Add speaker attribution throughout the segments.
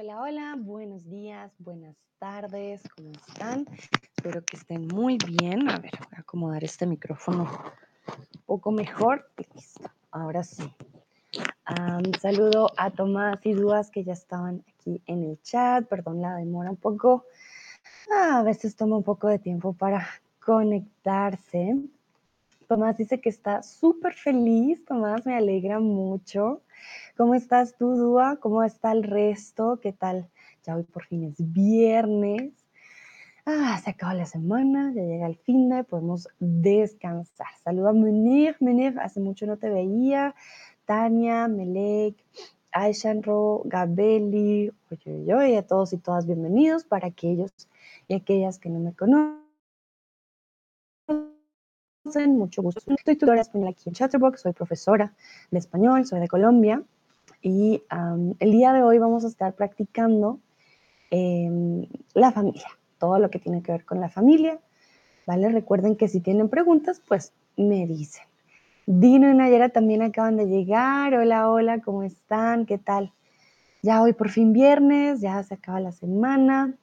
Speaker 1: Hola, hola, buenos días, buenas tardes, ¿cómo están? Espero que estén muy bien. A ver, voy a acomodar este micrófono un poco mejor. Listo, ahora sí. Saludo a Tomás y Duas que ya estaban aquí en el chat. Perdón la demora un poco. Ah, a veces toma un poco de tiempo para conectarse. Tomás dice que está súper feliz. Tomás, me alegra mucho. ¿Cómo estás tú, Dúa? ¿Cómo está el resto? ¿Qué tal? Ya hoy por fin es viernes. Ah, se acaba la semana, ya llega el fin de, podemos descansar. Saluda a Munir. Munir, hace mucho no te veía. Tania, Melek, Aishanro, Gabeli, oye, oye, a todos y todas bienvenidos para aquellos y aquellas que no me conocen mucho gusto. Estoy tutora español aquí en Chatterbox, soy profesora de español, soy de Colombia y el día de hoy vamos a estar practicando em, la familia, todo lo que tiene que ver con la familia, ¿vale? Recuerden que si tienen preguntas, pues me dicen. Dino y Nayera también acaban de llegar. Hola, hola, ¿cómo están? ¿Qué tal? Ya hoy por fin viernes, ya se acaba la semana.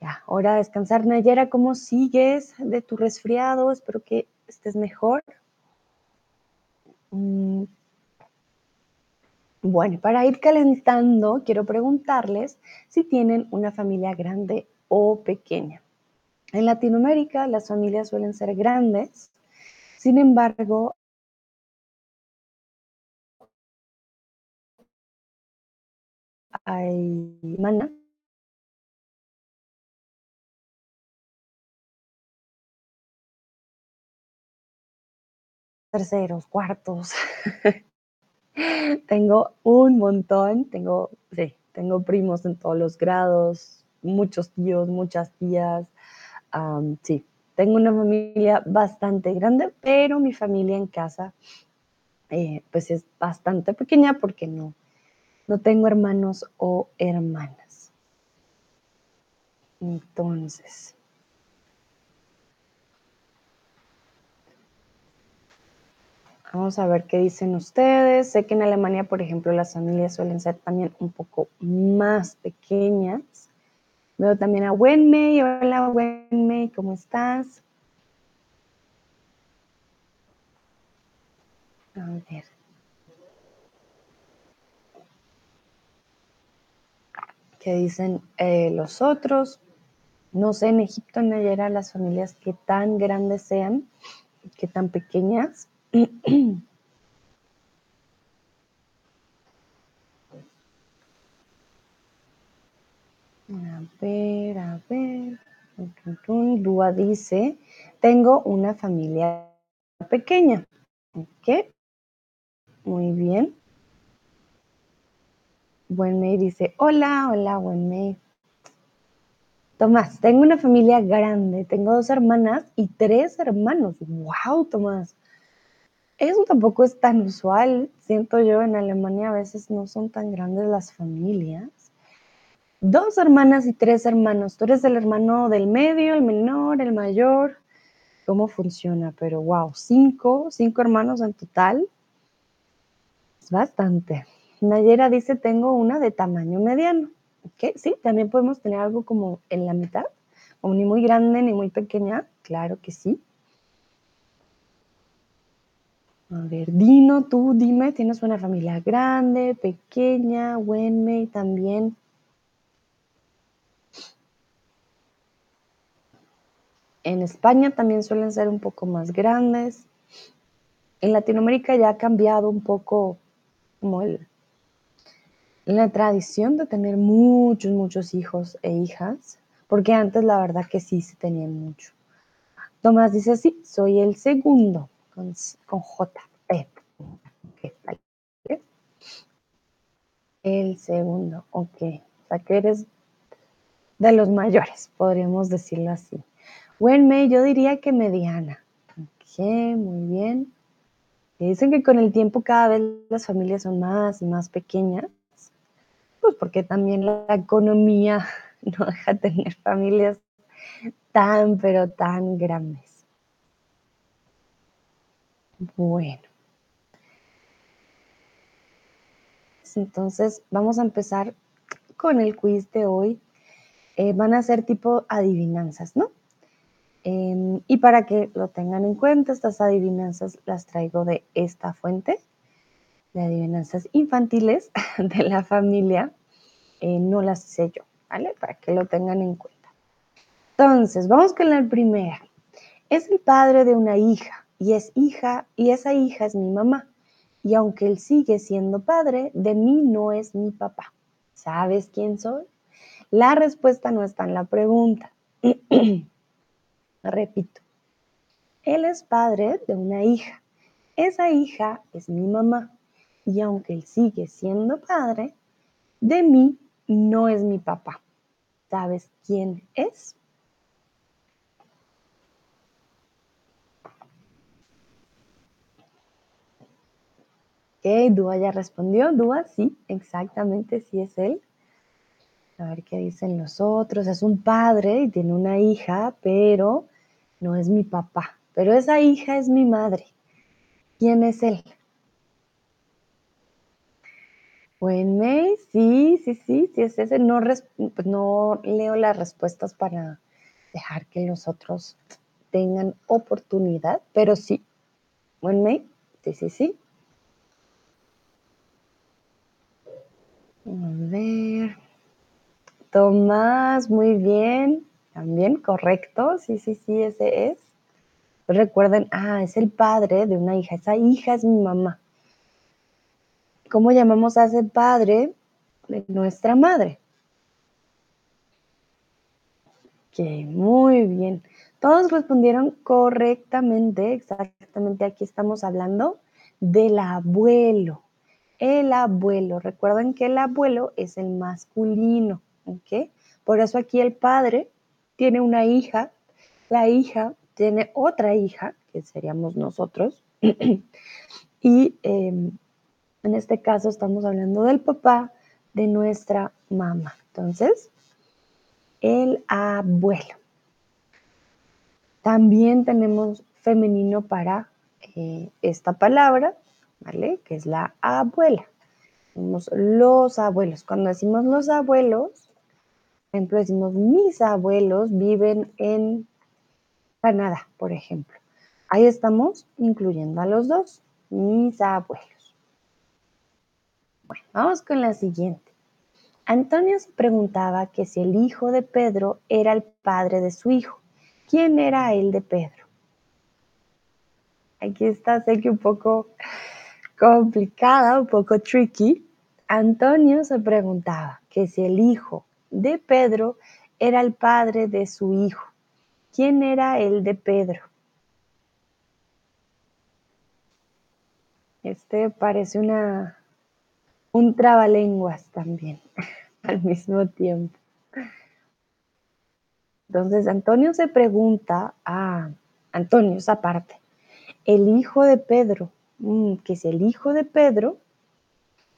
Speaker 1: Ya, hora de descansar. Nayera, ¿cómo sigues de tu resfriado? Espero que estés mejor. Mm. Bueno, para ir calentando, quiero preguntarles si tienen una familia grande o pequeña. En Latinoamérica las familias suelen ser grandes, sin embargo, hay manas terceros, cuartos. tengo un montón, tengo, sí, tengo primos en todos los grados, muchos tíos, muchas tías. sí, tengo una familia bastante grande, pero mi familia en casa eh, pues es bastante pequeña porque no, no tengo hermanos o hermanas. Entonces, Vamos a ver qué dicen ustedes. Sé que en Alemania, por ejemplo, las familias suelen ser también un poco más pequeñas. Veo también a Wenmei. Hola, Wenmei, ¿cómo estás? A ver. ¿Qué dicen eh, los otros? No sé, en Egipto, en Nayera, las familias que tan grandes sean, que tan pequeñas. A ver, a ver. Dúa dice, tengo una familia pequeña. ¿Ok? Muy bien. Buen May dice, hola, hola, Buen May. Tomás, tengo una familia grande, tengo dos hermanas y tres hermanos. ¡Wow, Tomás! Eso tampoco es tan usual, siento yo, en Alemania a veces no son tan grandes las familias. Dos hermanas y tres hermanos. Tú eres el hermano del medio, el menor, el mayor. ¿Cómo funciona? Pero wow, cinco, cinco hermanos en total. Es bastante. Nayera dice, tengo una de tamaño mediano. ¿Ok? Sí, también podemos tener algo como en la mitad, ni muy grande ni muy pequeña. Claro que sí. A ver, Dino, tú dime, ¿tienes una familia grande, pequeña, Wenmei también? En España también suelen ser un poco más grandes. En Latinoamérica ya ha cambiado un poco como la tradición de tener muchos, muchos hijos e hijas, porque antes la verdad que sí se tenían mucho. Tomás dice, sí, soy el segundo con, J. El segundo, ok. O sea que eres de los mayores, podríamos decirlo así. Wenmei, yo diría que mediana. Ok, muy bien. dicen que con el tiempo cada vez las familias son más y más pequeñas, pues porque también la economía no deja tener familias tan, pero tan grandes. Bueno. Entonces, vamos a empezar con el quiz de hoy eh, van a ser tipo adivinanzas, ¿no? Em, y para que lo tengan en cuenta, estas adivinanzas las traigo de esta fuente, de adivinanzas infantiles de la familia. Eh, no las sé yo, ¿vale? Para que lo tengan en cuenta. Entonces, vamos con la primera. Es el padre de una hija y es hija y esa hija es mi mamá. Y aunque él sigue siendo padre, de mí no es mi papá. ¿Sabes quién soy? La respuesta no está en la pregunta. Repito, él es padre de una hija. Esa hija es mi mamá. Y aunque él sigue siendo padre, de mí no es mi papá. ¿Sabes quién es? Ok, Dúa ya respondió. Dúa, sí, exactamente, sí es él. A ver qué dicen los otros. Es un padre y tiene una hija, pero no es mi papá. Pero esa hija es mi madre. ¿Quién es él? May, sí, sí, sí, sí es ese. No, pues no leo las respuestas para dejar que los otros tengan oportunidad, pero sí. May, sí, sí, sí. A ver. Tomás, muy bien. También, correcto. Sí, sí, sí, ese es. Recuerden, ah, es el padre de una hija. Esa hija es mi mamá. ¿Cómo llamamos a ese padre de nuestra madre? Ok, muy bien. Todos respondieron correctamente. Exactamente aquí estamos hablando del abuelo el abuelo. Recuerden que el abuelo es el masculino, ¿ok? Por eso aquí el padre tiene una hija, la hija tiene otra hija, que seríamos nosotros, y em, en este caso estamos hablando del papá de nuestra mamá. Entonces, el abuelo. También tenemos femenino para eh, esta palabra, ¿vale? Que es la abuela. Somos los abuelos. Cuando decimos los abuelos, por ejemplo, decimos mis abuelos viven en Canadá, por ejemplo. Ahí estamos incluyendo a los dos, mis abuelos. Bueno, vamos con la siguiente. Antonio se preguntaba que si el hijo de Pedro era el padre de su hijo. ¿Quién era el de Pedro? Aquí está, sé que un poco complicada, un poco tricky, Antonio se preguntaba que si el hijo de Pedro era el padre de su hijo. ¿Quién era el de Pedro? Este parece una un trabalenguas también al mismo tiempo. Entonces Antonio se pregunta a Antonio, esa parte, el hijo de Pedro, que si el hijo de Pedro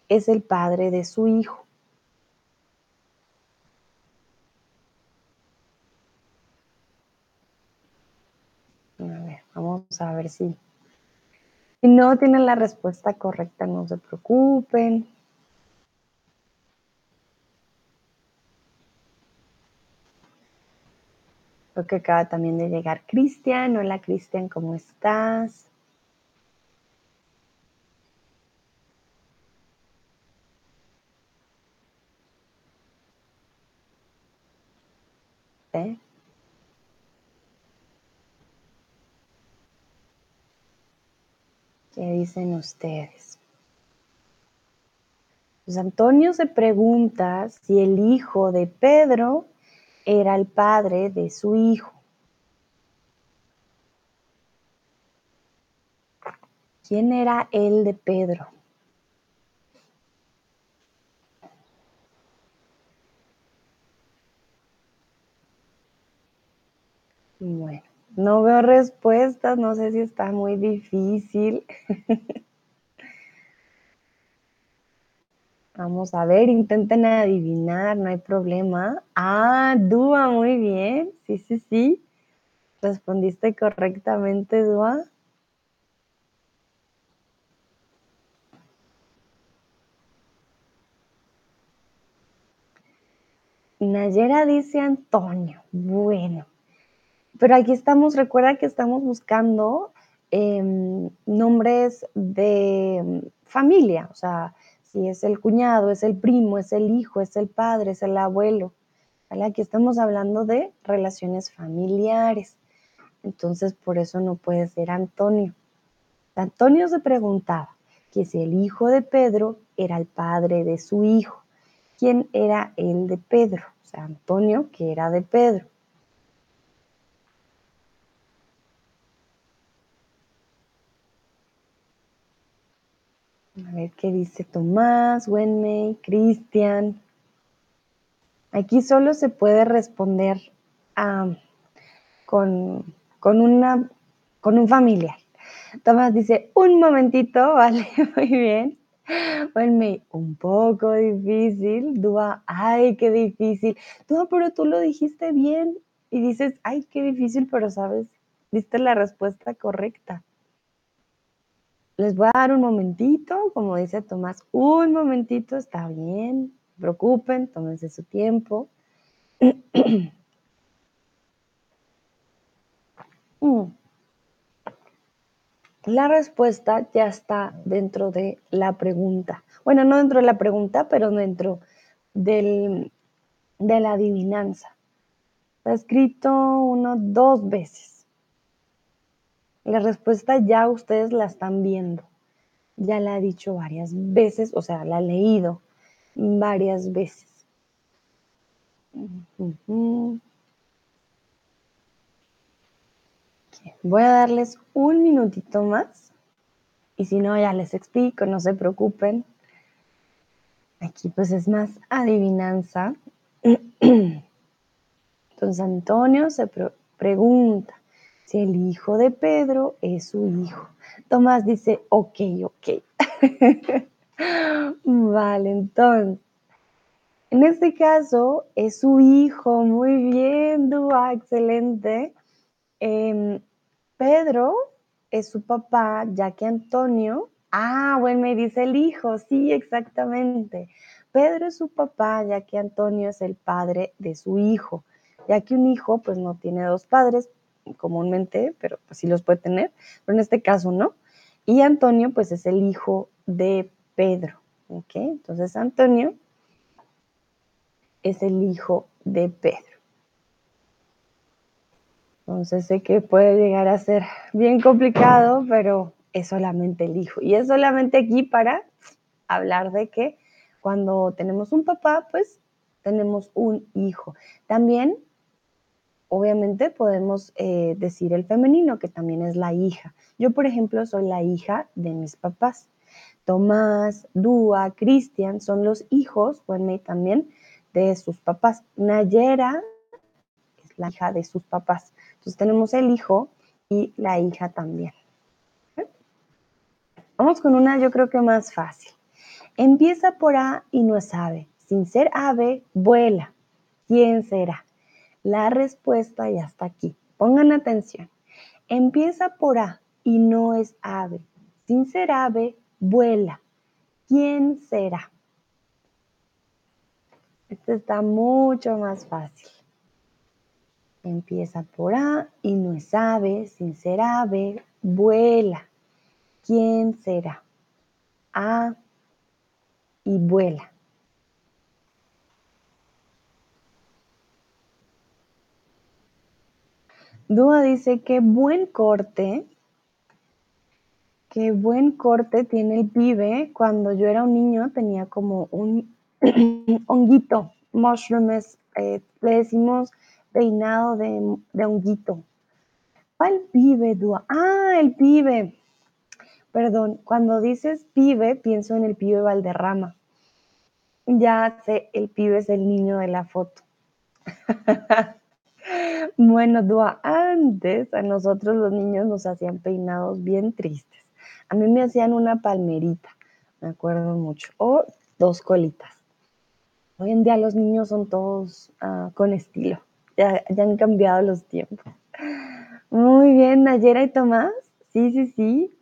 Speaker 1: es el padre de su hijo. A ver, vamos a ver si. Si no tienen la respuesta correcta, no se preocupen. Creo que acaba también de llegar Cristian. Hola Cristian, ¿cómo estás? ¿Qué dicen ustedes? Pues Antonio se pregunta si el hijo de Pedro era el padre de su hijo. ¿Quién era el de Pedro? Bueno, no veo respuestas, no sé si está muy difícil. Vamos a ver, intenten adivinar, no hay problema. Ah, Dúa, muy bien. Sí, sí, sí. Respondiste correctamente, Dúa. Nayera dice Antonio. Bueno. Pero aquí estamos, recuerda que estamos buscando em, nombres de familia, o sea, si es el cuñado, es el primo, es el hijo, es el padre, es el abuelo. Aquí estamos hablando de relaciones familiares. Entonces, por eso no puede ser Antonio. Antonio se preguntaba que si el hijo de Pedro era el padre de su hijo. ¿Quién era el de Pedro? O sea, Antonio, que era de Pedro. A ver qué dice Tomás, Wenmei, Cristian. Aquí solo se puede responder con, una, con un familiar. Tomás dice, un momentito, vale, muy bien. Wenmei, un poco difícil. Dúa, ay, qué difícil. Dúa, pero tú lo dijiste bien. Y dices, ay, qué difícil, pero sabes, diste la respuesta correcta. Les voy a dar un momentito, como dice Tomás, un momentito, está bien, no preocupen, tómense su tiempo. Mm. La respuesta ya está dentro de la pregunta. Bueno, no dentro de la pregunta, pero dentro del, de la adivinanza. Está escrito uno, dos veces. La respuesta ya ustedes la están viendo. Ya la ha dicho varias veces, o sea, la ha leído varias veces. Voy a darles un minutito más y si no, ya les explico, no se preocupen. Aquí pues es más adivinanza. Entonces Antonio se pregunta, el hijo de Pedro es su hijo. Tomás dice, ok, ok. vale, entonces, en este caso es su hijo, muy bien, Dua, excelente. Em, Pedro es su papá, ya que Antonio, ah, bueno, me dice el hijo, sí, exactamente. Pedro es su papá, ya que Antonio es el padre de su hijo, ya que un hijo pues no tiene dos padres, comúnmente, pero pues sí los puede tener, pero en este caso no. Y Antonio pues es el hijo de Pedro, ¿ok? Entonces Antonio es el hijo de Pedro. Entonces sé que puede llegar a ser bien complicado, pero es solamente el hijo. Y es solamente aquí para hablar de que cuando tenemos un papá, pues tenemos un hijo. También obviamente podemos eh, decir el femenino, que también es la hija. Yo, por ejemplo, soy la hija de mis papás. Tomás, Dúa, Cristian son los hijos, bueno, también de sus papás. Nayera es la hija de sus papás. Entonces tenemos el hijo y la hija también. Vamos con una, yo creo que más fácil. Empieza por A y no es ave. Sin ser ave, vuela. ¿Quién será? La respuesta ya está aquí. Pongan atención. Empieza por A y no es ave. Sin ser ave, vuela. ¿Quién será? Este está mucho más fácil. Empieza por A y no es ave. Sin ser ave, vuela. ¿Quién será? A y vuela. Dúa dice, qué buen corte, qué buen corte tiene el pibe. Cuando yo era un niño tenía como un honguito, mushrooms, eh, le decimos peinado de, de honguito. ¿Cuál pibe, Dúa? Ah, el pibe. Perdón, cuando dices pibe, pienso en el pibe Valderrama. Ya sé, el pibe es el niño de la foto. Bueno, Dua, antes a nosotros los niños nos hacían peinados bien tristes. A mí me hacían una palmerita, me acuerdo mucho, o dos colitas. Hoy en día los niños son todos ah, con estilo, ya, han cambiado los tiempos. Muy bien, Nayera y Tomás. Sí, sí, sí.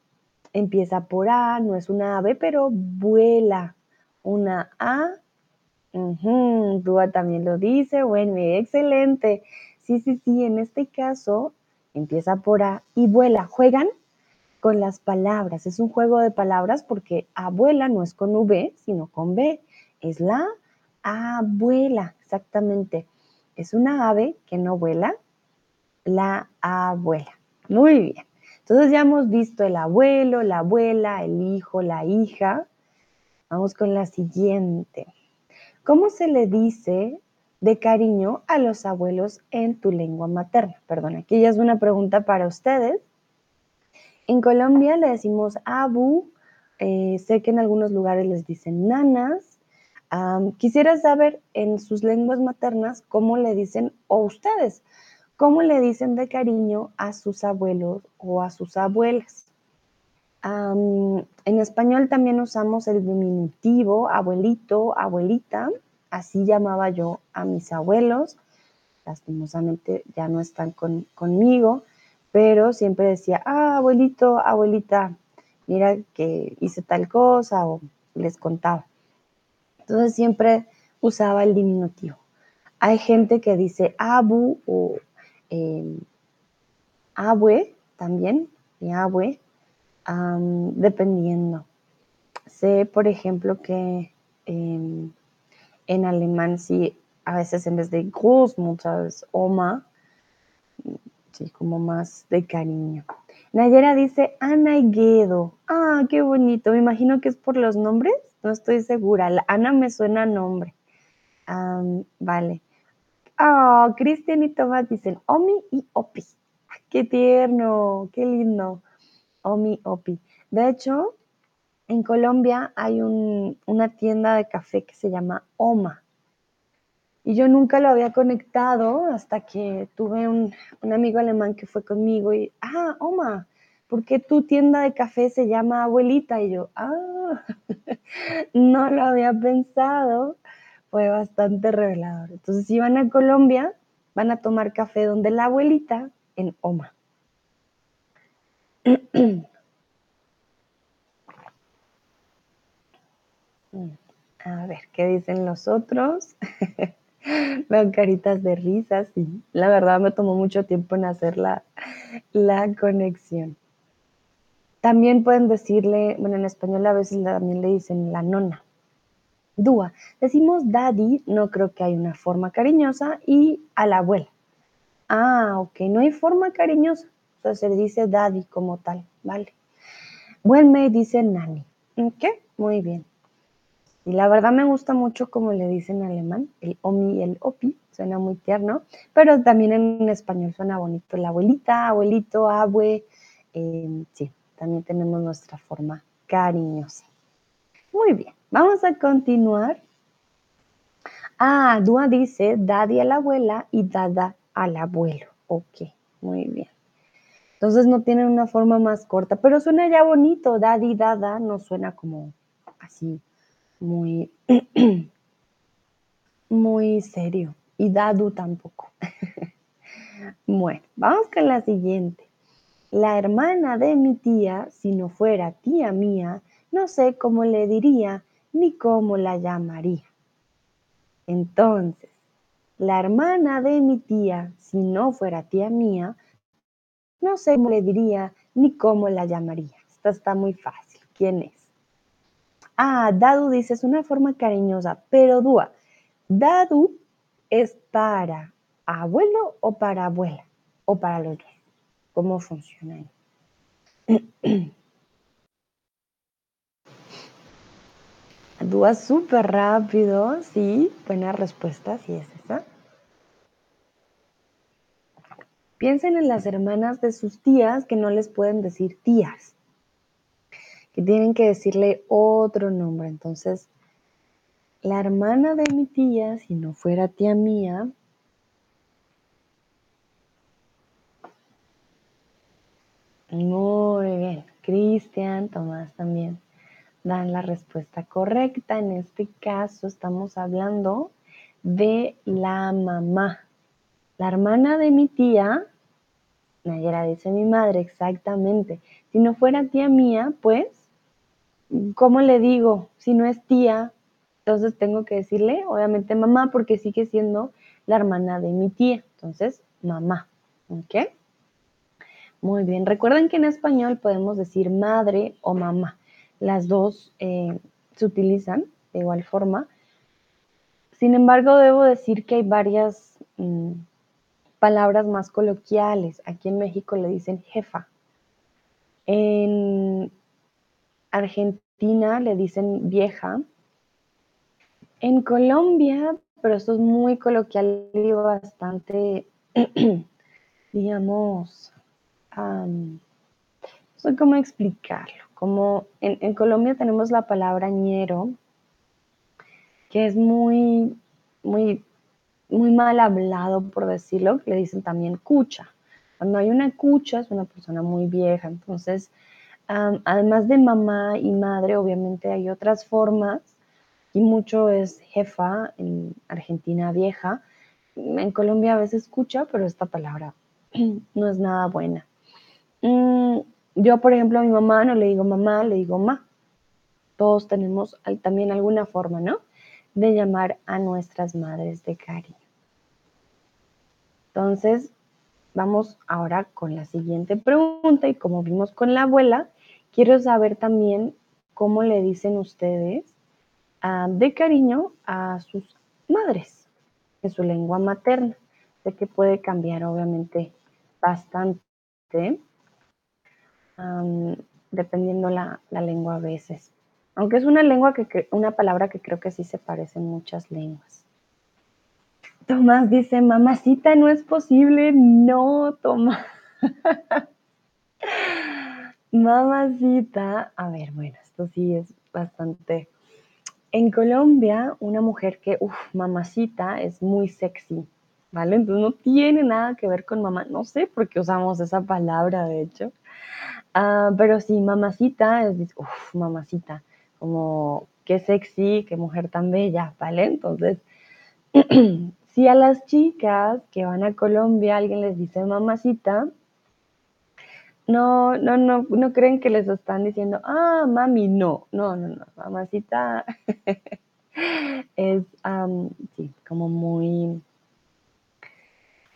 Speaker 1: Empieza por A, no es una ave, pero vuela. Una A Uh Dúa también lo dice, bueno, excelente. Sí, sí, sí, en este caso empieza por A y vuela. Juegan con las palabras, es un juego de palabras porque abuela no es con V, sino con B. Es la abuela, exactamente. Es una ave que no vuela, la abuela. Muy bien. Entonces ya hemos visto el abuelo, la abuela, el hijo, la hija. Vamos con la siguiente. ¿Cómo se le dice de cariño a los abuelos en tu lengua materna? Perdón, aquí ya es una pregunta para ustedes. En Colombia le decimos abu, eh, sé que en algunos lugares les dicen nanas. quisiera saber en sus lenguas maternas cómo le dicen, o ustedes, cómo le dicen de cariño a sus abuelos o a sus abuelas. en español también usamos el diminutivo, abuelito, abuelita, así llamaba yo a mis abuelos, lastimosamente ya no están conmigo, pero siempre decía, ah, abuelito, abuelita, mira que hice tal cosa o les contaba. Entonces siempre usaba el diminutivo. Hay gente que dice abu o eh, abue también, y abue, dependiendo. Sé, por ejemplo, que em, en alemán sí, a veces en vez de Großmutter es Oma, sí, como más de cariño. Nayera dice Ana Guedo. Ah, qué bonito. Me imagino que es por los nombres. No estoy segura. Ana me suena a nombre. vale. Ah, Cristian y Tomás dicen Omi y Opi. Qué tierno, qué lindo. Omi, Opi. De hecho, en Colombia hay una tienda de café que se llama Oma. Y yo nunca lo había conectado hasta que tuve un, amigo alemán que fue conmigo y, ah, Oma, ¿por qué tu tienda de café se llama abuelita? Y yo, ah, no lo había pensado. Fue bastante revelador. Entonces, si van a Colombia, van a tomar café donde la abuelita en Oma. A ver, ¿qué dicen los otros? Veo caritas de risas y la verdad me tomó mucho tiempo en hacer la, la conexión. También pueden decirle, bueno, en español a veces también le dicen la nona. Dúa. Decimos daddy, no creo que hay una forma cariñosa, y a la abuela. Ah, ok, no hay forma cariñosa. Entonces se dice daddy como tal, ¿vale? Buen me dice nani. ¿Ok? Muy bien. Y la verdad me gusta mucho como le dicen en alemán, el omi y el opi, suena muy tierno, pero también en español suena bonito. La abuelita, abuelito, abue, em, sí, también tenemos nuestra forma cariñosa. Muy bien, vamos a continuar. Ah, Dua dice daddy a la abuela y dada al abuelo. Ok, muy bien. Entonces no tienen una forma más corta, pero suena ya bonito. Daddy, dada, no suena como así muy, muy serio. Y Dadu tampoco. bueno, vamos con la siguiente. La hermana de mi tía, si no fuera tía mía, no sé cómo le diría ni cómo la llamaría. Entonces, la hermana de mi tía, si no fuera tía mía, no sé cómo le diría ni cómo la llamaría. Esta está muy fácil. ¿Quién es? Ah, Dadu dice, es una forma cariñosa, pero Dúa, Dadu es para abuelo o para abuela o para los dos. ¿Cómo funciona ahí? Dúa súper rápido, sí, buena respuesta, sí es esa. Piensen en las hermanas de sus tías que no les pueden decir tías que tienen que decirle otro nombre. Entonces, la hermana de mi tía, si no fuera tía mía, muy bien, Cristian, Tomás también dan la respuesta correcta. En este caso estamos hablando de la mamá. La hermana de mi tía, Nayera dice mi madre, exactamente. Si no fuera tía mía, pues ¿cómo le digo? Si no es tía, entonces tengo que decirle, obviamente, mamá, porque sigue siendo la hermana de mi tía. Entonces, mamá. ¿Ok? Muy bien. Recuerden que en español podemos decir madre o mamá. Las dos eh, se utilizan de igual forma. Sin embargo, debo decir que hay varias mm, palabras más coloquiales. Aquí en México le dicen jefa. En Argentina le dicen vieja. En Colombia, pero esto es muy coloquial y bastante, digamos, no sé cómo explicarlo. Como en, Colombia tenemos la palabra ñero, que es muy, muy, muy mal hablado, por decirlo, le dicen también cucha. Cuando hay una cucha es una persona muy vieja, entonces, además de mamá y madre, obviamente hay otras formas y mucho es jefa, en Argentina vieja. En Colombia a veces escucha, pero esta palabra no es nada buena. Mm, yo, por ejemplo, a mi mamá no le digo mamá, le digo ma. Todos tenemos también alguna forma, ¿no? De llamar a nuestras madres de cariño. Entonces, vamos ahora con la siguiente pregunta y como vimos con la abuela, quiero saber también cómo le dicen ustedes de cariño a sus madres en su lengua materna. Sé que puede cambiar obviamente bastante dependiendo la, la, lengua a veces. Aunque es una lengua que, una palabra que creo que sí se parece en muchas lenguas. Tomás dice, mamacita, no es posible. No, Tomás. mamacita. A ver, bueno, esto sí es bastante en Colombia, una mujer que, uff, mamacita, es muy sexy, ¿vale? Entonces no tiene nada que ver con mamá. No sé por qué usamos esa palabra, de hecho. Ah, pero sí, mamacita es, uff, mamacita, como qué sexy, qué mujer tan bella, ¿vale? Entonces, si a las chicas que van a Colombia alguien les dice mamacita, no, no, no, no creen que les están diciendo, ah, mami, no, no, no, no, mamacita es, sí, como muy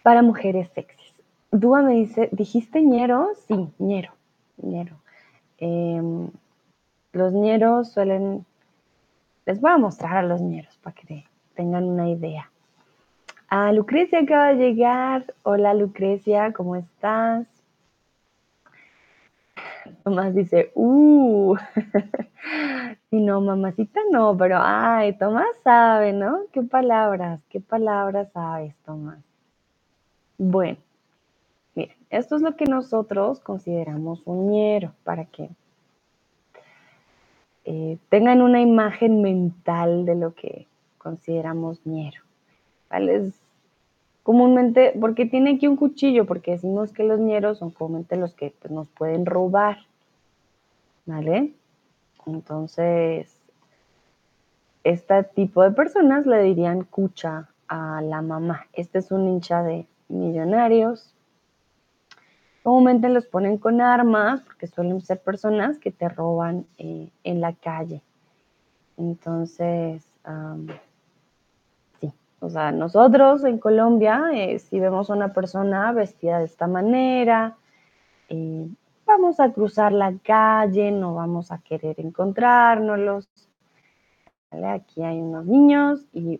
Speaker 1: para mujeres sexys. Dúa me dice, ¿dijiste ñero? Sí, ñero, ñero. Em, los ñeros suelen, les voy a mostrar a los ñeros para que tengan una idea. A Lucrecia acaba de llegar. Hola Lucrecia, ¿cómo estás? Tomás dice, uh, y no, mamacita no, pero ay, Tomás sabe, ¿no? ¿Qué palabras, qué palabras sabes, Tomás? Bueno, miren, esto es lo que nosotros consideramos un ñero, para que eh, tengan una imagen mental de lo que consideramos ñero. ¿Vale? Comúnmente, porque tiene aquí un cuchillo, porque decimos que los ñeros son comúnmente los que pues, nos pueden robar, ¿vale? Entonces, este tipo de personas le dirían cucha a la mamá. Este es un hincha de millonarios. Comúnmente los ponen con armas porque suelen ser personas que te roban eh, en la calle. Entonces, o sea, nosotros en Colombia, eh, si vemos a una persona vestida de esta manera, eh, vamos a cruzar la calle, no vamos a querer encontrárnoslos. Aquí hay unos niños y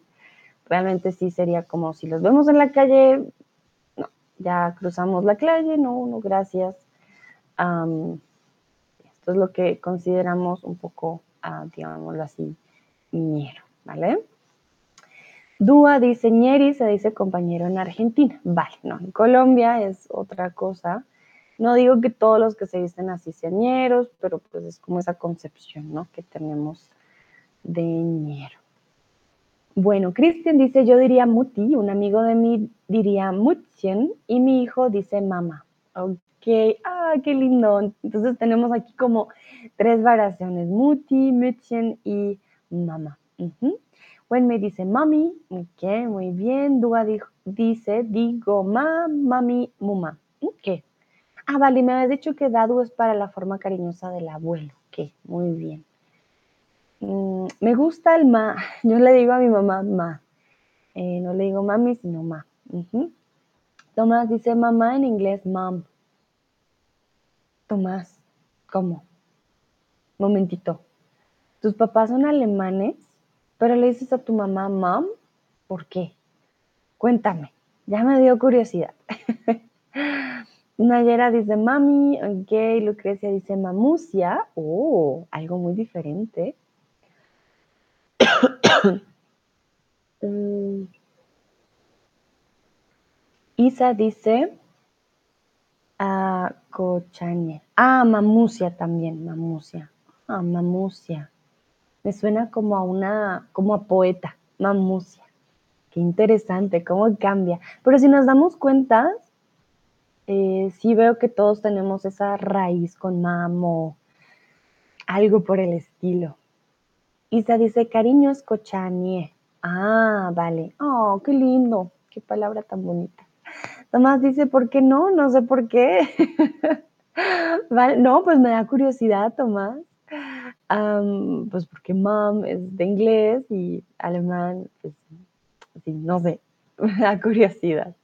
Speaker 1: realmente sí sería como si los vemos en la calle, no, ya cruzamos la calle, no, no, gracias. esto es lo que consideramos un poco, uh, digámoslo así, ñero, ¿vale? Dúa dice ñeri, se dice compañero en Argentina. Vale, no, en Colombia es otra cosa. No digo que todos los que se dicen así sean ñeros, pero pues es como esa concepción, ¿no? Que tenemos de ñero. Bueno, Cristian dice, yo diría muti, un amigo de mí diría mutien y mi hijo dice mamá. Ok, ah, qué lindo. Entonces tenemos aquí como tres variaciones, muti, mutien y mamá. Me dice mami, ok, muy bien. Dua dice, digo ma, mami, muma. Ok. Ah, vale, me habías dicho que dadu es para la forma cariñosa del abuelo. Ok, muy bien. Mm, me gusta el ma. Yo le digo a mi mamá ma. Eh, no le digo mami, sino ma. Tomás dice mamá en inglés mom. Tomás, ¿cómo? Momentito. Tus papás son alemanes, pero le dices a tu mamá mom. ¿Por qué? Cuéntame. Ya me dio curiosidad. Nayera dice mami, ok. Lucrecia dice mamusia. Oh, algo muy diferente. Mm. Isa dice a cochañe. Ah, mamusia también, mamusia. Ah, mamusia. Me suena como a una, como a poeta, mamusia. Qué interesante, cómo cambia. Pero si nos damos cuenta, eh, sí veo que todos tenemos esa raíz con mamo, algo por el estilo. Isa dice, cariño es cochanie. Ah, vale. Oh, qué lindo. Qué palabra tan bonita. Tomás dice, ¿por qué no? No sé por qué. vale. No, pues me da curiosidad, Tomás. Pues porque mom es de inglés y alemán, pues sí, no sé, me da curiosidad.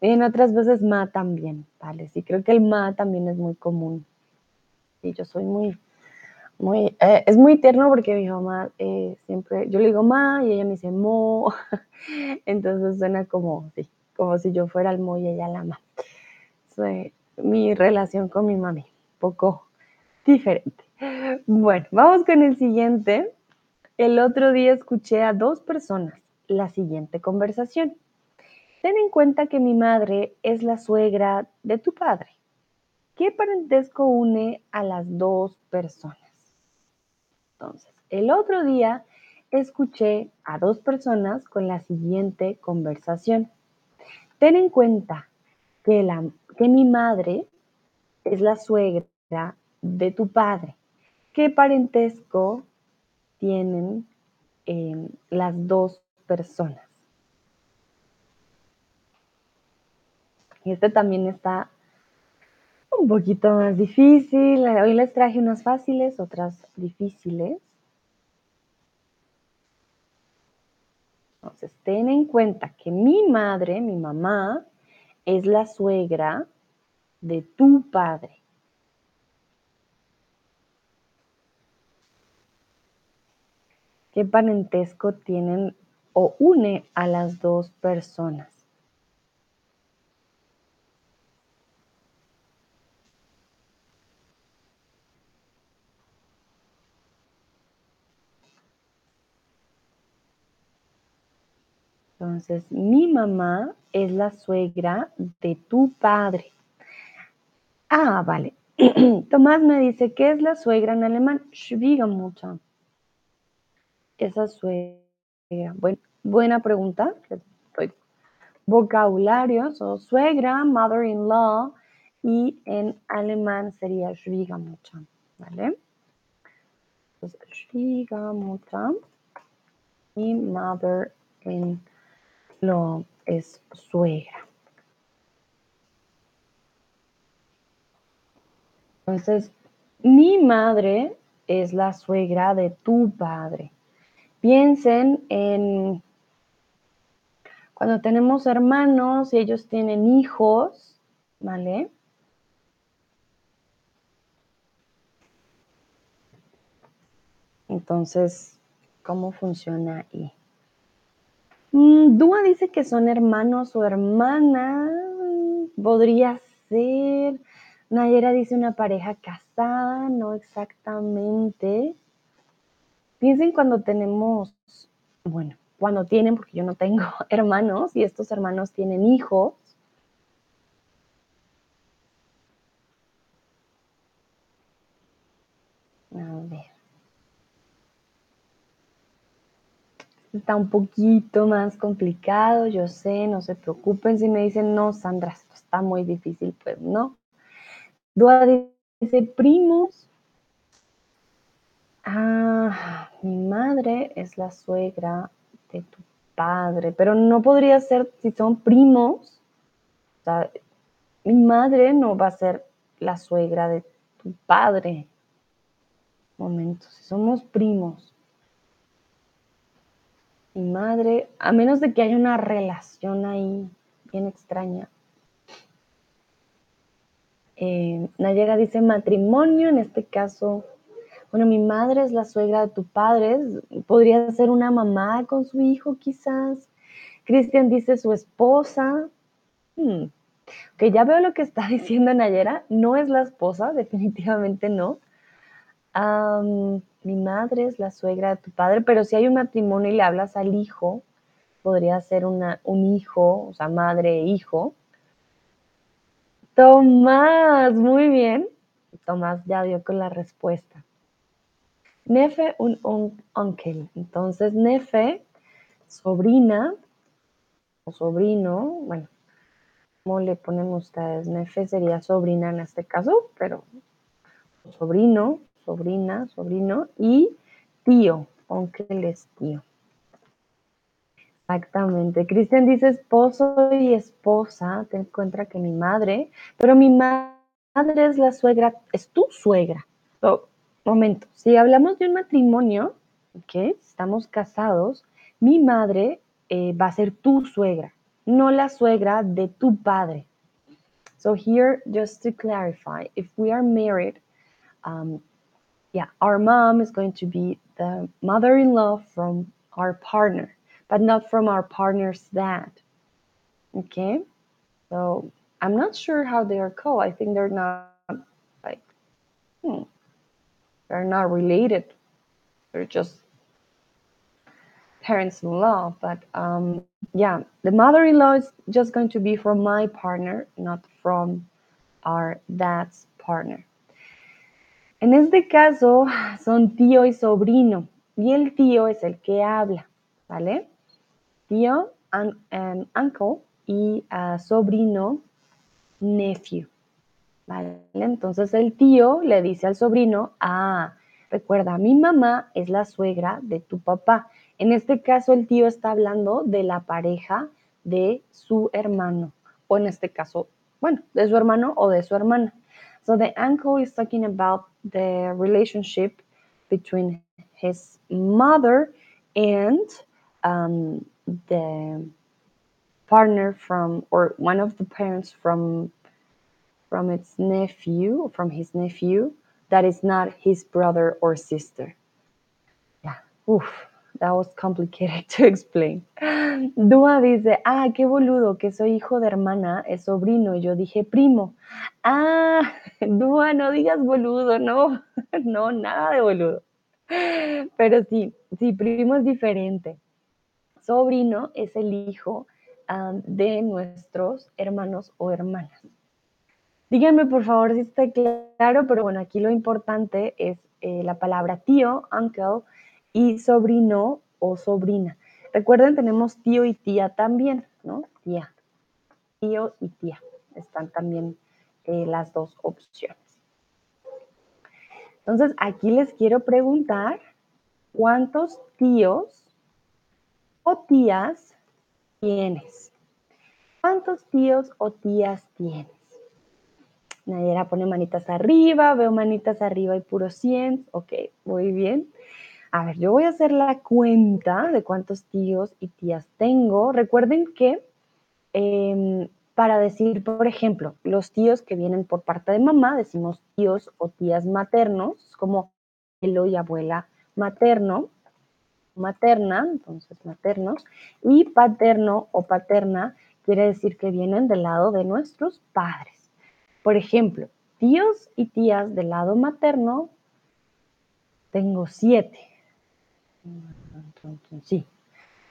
Speaker 1: Y en otras veces ma también, vale, sí, creo que el ma también es muy común. Y yo soy muy, muy, eh, es muy tierno porque mi mamá eh, siempre, yo le digo ma y ella me dice mo, entonces suena como, sí, como si yo fuera el mo y ella la ma. mi relación con mi mami, poco diferente. Bueno, vamos con el siguiente. El otro día escuché a dos personas la siguiente conversación. Ten en cuenta que mi madre es la suegra de tu padre. ¿Qué parentesco une a las dos personas? Entonces, el otro día escuché a dos personas con la siguiente conversación. Ten en cuenta que, la, que mi madre es la suegra de tu padre. ¿Qué parentesco tienen eh, las dos personas? Y este también está un poquito más difícil. Hoy les traje unas fáciles, otras difíciles. Entonces, ten en cuenta que mi madre, mi mamá, es la suegra de tu padre. ¿Qué parentesco tienen o une a las dos personas? Entonces, mi mamá es la suegra de tu padre. Ah, vale. Tomás me dice, ¿qué es la suegra en alemán? Schwiegermutter. Esa suegra. buena pregunta. Vocabulario, so, suegra, mother-in-law, y en alemán sería Schwiegermutter. ¿Vale? Entonces, Schwiegermutter y mother-in-law es suegra. Entonces, mi madre es la suegra de tu padre. Piensen en cuando tenemos hermanos y ellos tienen hijos, ¿vale? Entonces, ¿cómo funciona ahí? Mm, Dúa dice que son hermanos o hermanas. Podría ser. Nayera dice una pareja casada, no exactamente. Piensen cuando tenemos, bueno, cuando tienen, porque yo no tengo hermanos y estos hermanos tienen hijos. A ver. está un poquito más complicado, yo sé, no se preocupen si me dicen, no, Sandra, esto está muy difícil, pues no. Dua dice, primos. Ah, mi madre es la suegra de tu padre, pero no podría ser si son primos. O sea, mi madre no va a ser la suegra de tu padre. Momento, si somos primos mi madre, a menos de que haya una relación ahí bien extraña. Eh, Nayera dice matrimonio, en este caso, bueno, mi madre es la suegra de tu padre, podría ser una mamá con su hijo quizás. Cristian dice su esposa. Hmm, que ya veo lo que está diciendo Nayera, no es la esposa, definitivamente no. mi madre es la suegra de tu padre, pero si hay un matrimonio y le hablas al hijo, podría ser una, un hijo, o sea, madre e hijo. Tomás, muy bien. Tomás ya dio con la respuesta. Nefe, un, un uncle. Entonces, Nefe, sobrina o sobrino, bueno, ¿cómo le ponen ustedes? Nefe sería sobrina en este caso, pero sobrino, sobrina, sobrino y tío, aunque es tío. Exactamente. Cristian dice esposo y esposa. Te encuentra que mi madre, pero mi madre es la suegra, es tu suegra. Momento, si hablamos de un matrimonio, ¿ok? Estamos casados, mi madre eh, va a ser tu suegra no la suegra de tu padre. So here, just to clarify, if we are married, um, yeah, our mom is going to be the mother-in-law from our partner, but not from our partner's dad. Okay, so I'm not sure how they are called. I think they're not like, hmm, they're not related. They're just parents-in-law, but um, yeah, the mother-in-law is just going to be from my partner, not from our dad's partner. En este caso son tío y sobrino, y el tío es el que habla, ¿vale? Tío, and, uncle, y uh, sobrino, nephew, ¿vale? Entonces el tío le dice al sobrino, ah, recuerda, mi mamá es la suegra de tu papá. En este caso, el tío está hablando de la pareja de su hermano, o en este caso, bueno, de su hermano o de su hermana. So the uncle is talking about the relationship between his mother and um, the partner from, or one of the parents from, from its nephew, from his nephew, that is not his brother or sister. Yeah, oof. That was complicated to explain. Dua dice, ah, qué boludo, que soy hijo de hermana, es sobrino. Y yo dije, primo. Ah, Dua, no digas boludo, no, no, nada de boludo. Pero sí, sí, primo es diferente. Sobrino es el hijo de nuestros hermanos o hermanas. Díganme por favor si está claro, pero bueno, aquí lo importante es eh, la palabra tío, uncle, y sobrino o sobrina. Recuerden, tenemos tío y tía también, ¿no? Tía. Tío y tía. Están también eh, las dos opciones. Entonces, aquí les quiero preguntar, ¿cuántos tíos o tías tienes? ¿Cuántos tíos o tías tienes? Nayera pone manitas arriba, veo manitas arriba y puro 100. Ok, muy bien. A ver, yo voy a hacer la cuenta de cuántos tíos y tías tengo. Recuerden que em, para decir, por ejemplo, los tíos que vienen por parte de mamá, decimos tíos o tías maternos, como abuelo y abuela materno, materna, entonces maternos, y paterno o paterna quiere decir que vienen del lado de nuestros padres. Por ejemplo, tíos y tías del lado materno, tengo siete. Sí.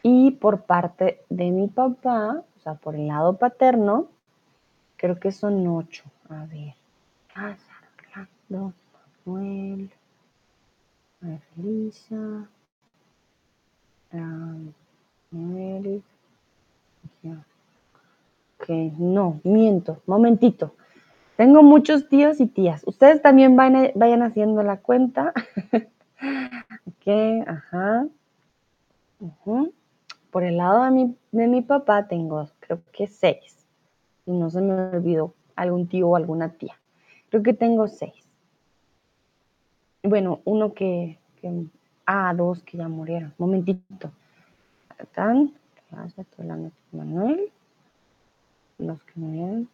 Speaker 1: Y por parte de mi papá, o sea, por el lado paterno, creo que son ocho. A ver. Manuel, Elisa, Manuel. Ok, no, miento, momentito. Tengo muchos tíos y tías. Ustedes también vayan, vayan haciendo la cuenta. Ok, ajá. Por el lado de mi, de mi papá tengo, creo que seis. Y no se me olvidó algún tío o alguna tía. Creo que tengo seis. Bueno, uno que, ah, dos que ya murieron. Momentito. Catán, Manuel, los que me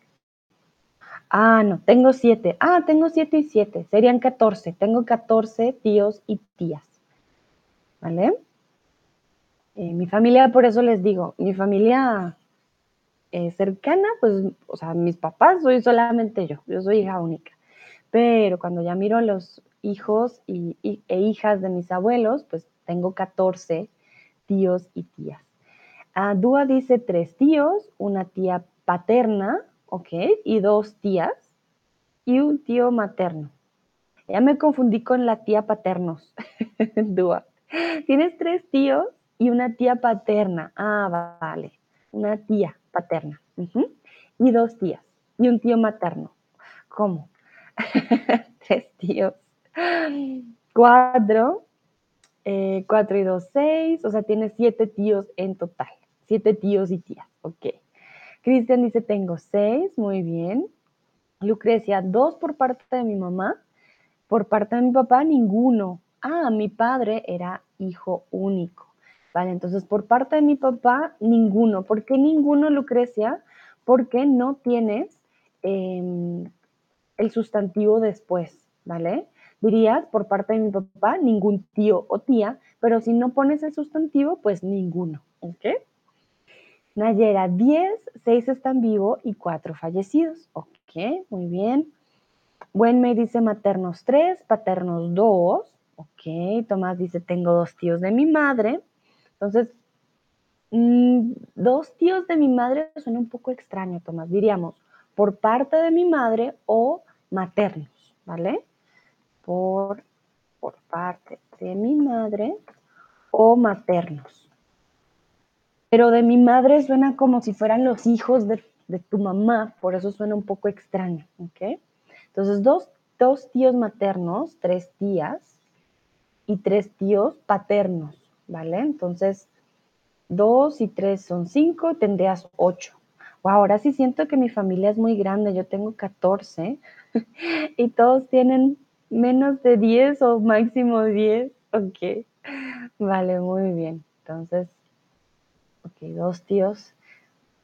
Speaker 1: Ah, no, tengo siete. Ah, tengo siete y siete. Serían catorce. Tengo catorce tíos y tías. ¿Vale? Eh, mi familia, por eso les digo, mi familia eh, cercana, pues, o sea, mis papás, soy solamente yo. Yo soy hija única. Pero cuando ya miro los hijos y, e hijas de mis abuelos, pues tengo catorce tíos y tías. Ah, Dúa dice tres tíos, una tía paterna, ¿ok? Y dos tías y un tío materno. Ya me confundí con la tía paternos, Dúa. Tienes tres tíos y una tía paterna. Ah, vale. Una tía paterna. Y dos tías y un tío materno. ¿Cómo? tres tíos. Cuatro. Eh, cuatro y dos, seis. O sea, tienes siete tíos en total. Siete tíos y tías. Ok. Cristian dice, tengo seis, muy bien. Lucrecia, dos por parte de mi mamá. Por parte de mi papá, ninguno. Ah, mi padre era hijo único. Vale, entonces por parte de mi papá, ninguno. ¿Por qué ninguno, Lucrecia? Porque no tienes em, el sustantivo después, ¿vale? Dirías por parte de mi papá, ningún tío o tía, pero si no pones el sustantivo, pues ninguno, ¿ok? Nayera, 10, 6 están vivos y 4 fallecidos. Ok, muy bien. Buen me dice maternos 3, paternos 2. Ok, Tomás dice tengo dos tíos de mi madre. Entonces, mm, dos tíos de mi madre suena un poco extraño, Tomás. Diríamos por parte de mi madre o maternos, ¿vale? Por, por parte de mi madre o maternos. Pero de mi madre suena como si fueran los hijos de, tu mamá, por eso suena un poco extraño, ¿ok? Entonces, dos, dos tíos maternos, tres tías y tres tíos paternos, ¿vale? Entonces, dos y tres son cinco, tendrías ocho. Wow, ahora sí siento que mi familia es muy grande, yo tengo 14 y todos tienen menos de 10 o máximo 10. Ok, vale, muy bien. Entonces, Ok, dos tíos.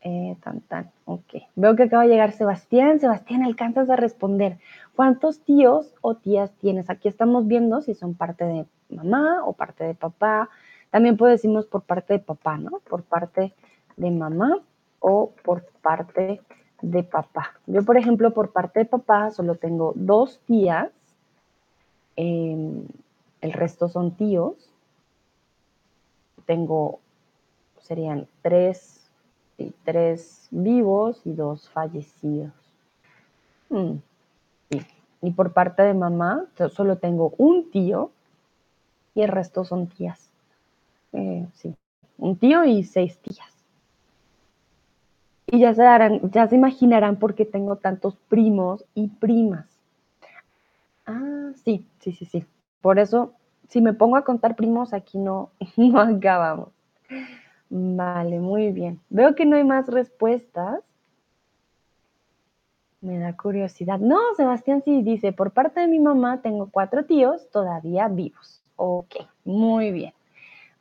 Speaker 1: Eh, tan, tan. Ok. Veo que acaba de llegar Sebastián. Sebastián, alcanzas a responder. ¿Cuántos tíos o tías tienes? Aquí estamos viendo si son parte de mamá o parte de papá. También puedo decirnos por parte de papá, ¿no? Por parte de mamá o por parte de papá. Yo, por ejemplo, por parte de papá solo tengo dos tías. Em, el resto son tíos. Tengo serían tres, y tres vivos y dos fallecidos. Mm, y por parte de mamá, solo tengo un tío y el resto son tías. Eh, sí, un tío y seis tías. Y ya se darán, ya se imaginarán por qué tengo tantos primos y primas. Ah, sí, sí, sí, sí. Por eso, si me pongo a contar primos, aquí no, no acabamos. Vale, muy bien. Veo que no hay más respuestas. Me da curiosidad. No, Sebastián sí dice, por parte de mi mamá tengo cuatro tíos todavía vivos. Ok, muy bien.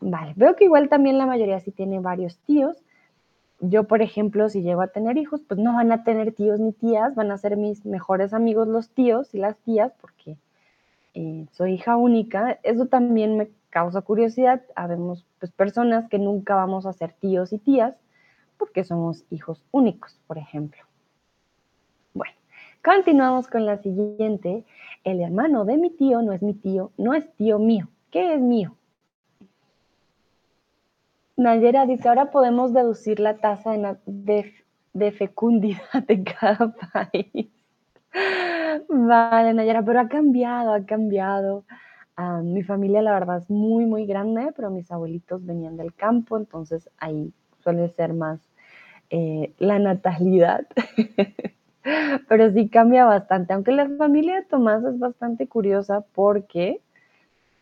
Speaker 1: Vale, veo que igual también la mayoría sí tiene varios tíos. Yo, por ejemplo, si llego a tener hijos, pues no van a tener tíos ni tías, van a ser mis mejores amigos los tíos y las tías, porque eh, soy hija única. Eso también me causa curiosidad, habemos pues, personas que nunca vamos a ser tíos y tías porque somos hijos únicos, por ejemplo. Bueno, continuamos con la siguiente. El hermano de mi tío no es mi tío, no es tío mío. ¿Qué es mío? Nayera dice, ahora podemos deducir la tasa de, fecundidad de cada país. Vale, Nayera, pero ha cambiado, ha cambiado. Ah, mi familia, la verdad, es muy, muy grande, pero mis abuelitos venían del campo, entonces ahí suele ser más eh, la natalidad. pero sí cambia bastante, aunque la familia de Tomás es bastante curiosa porque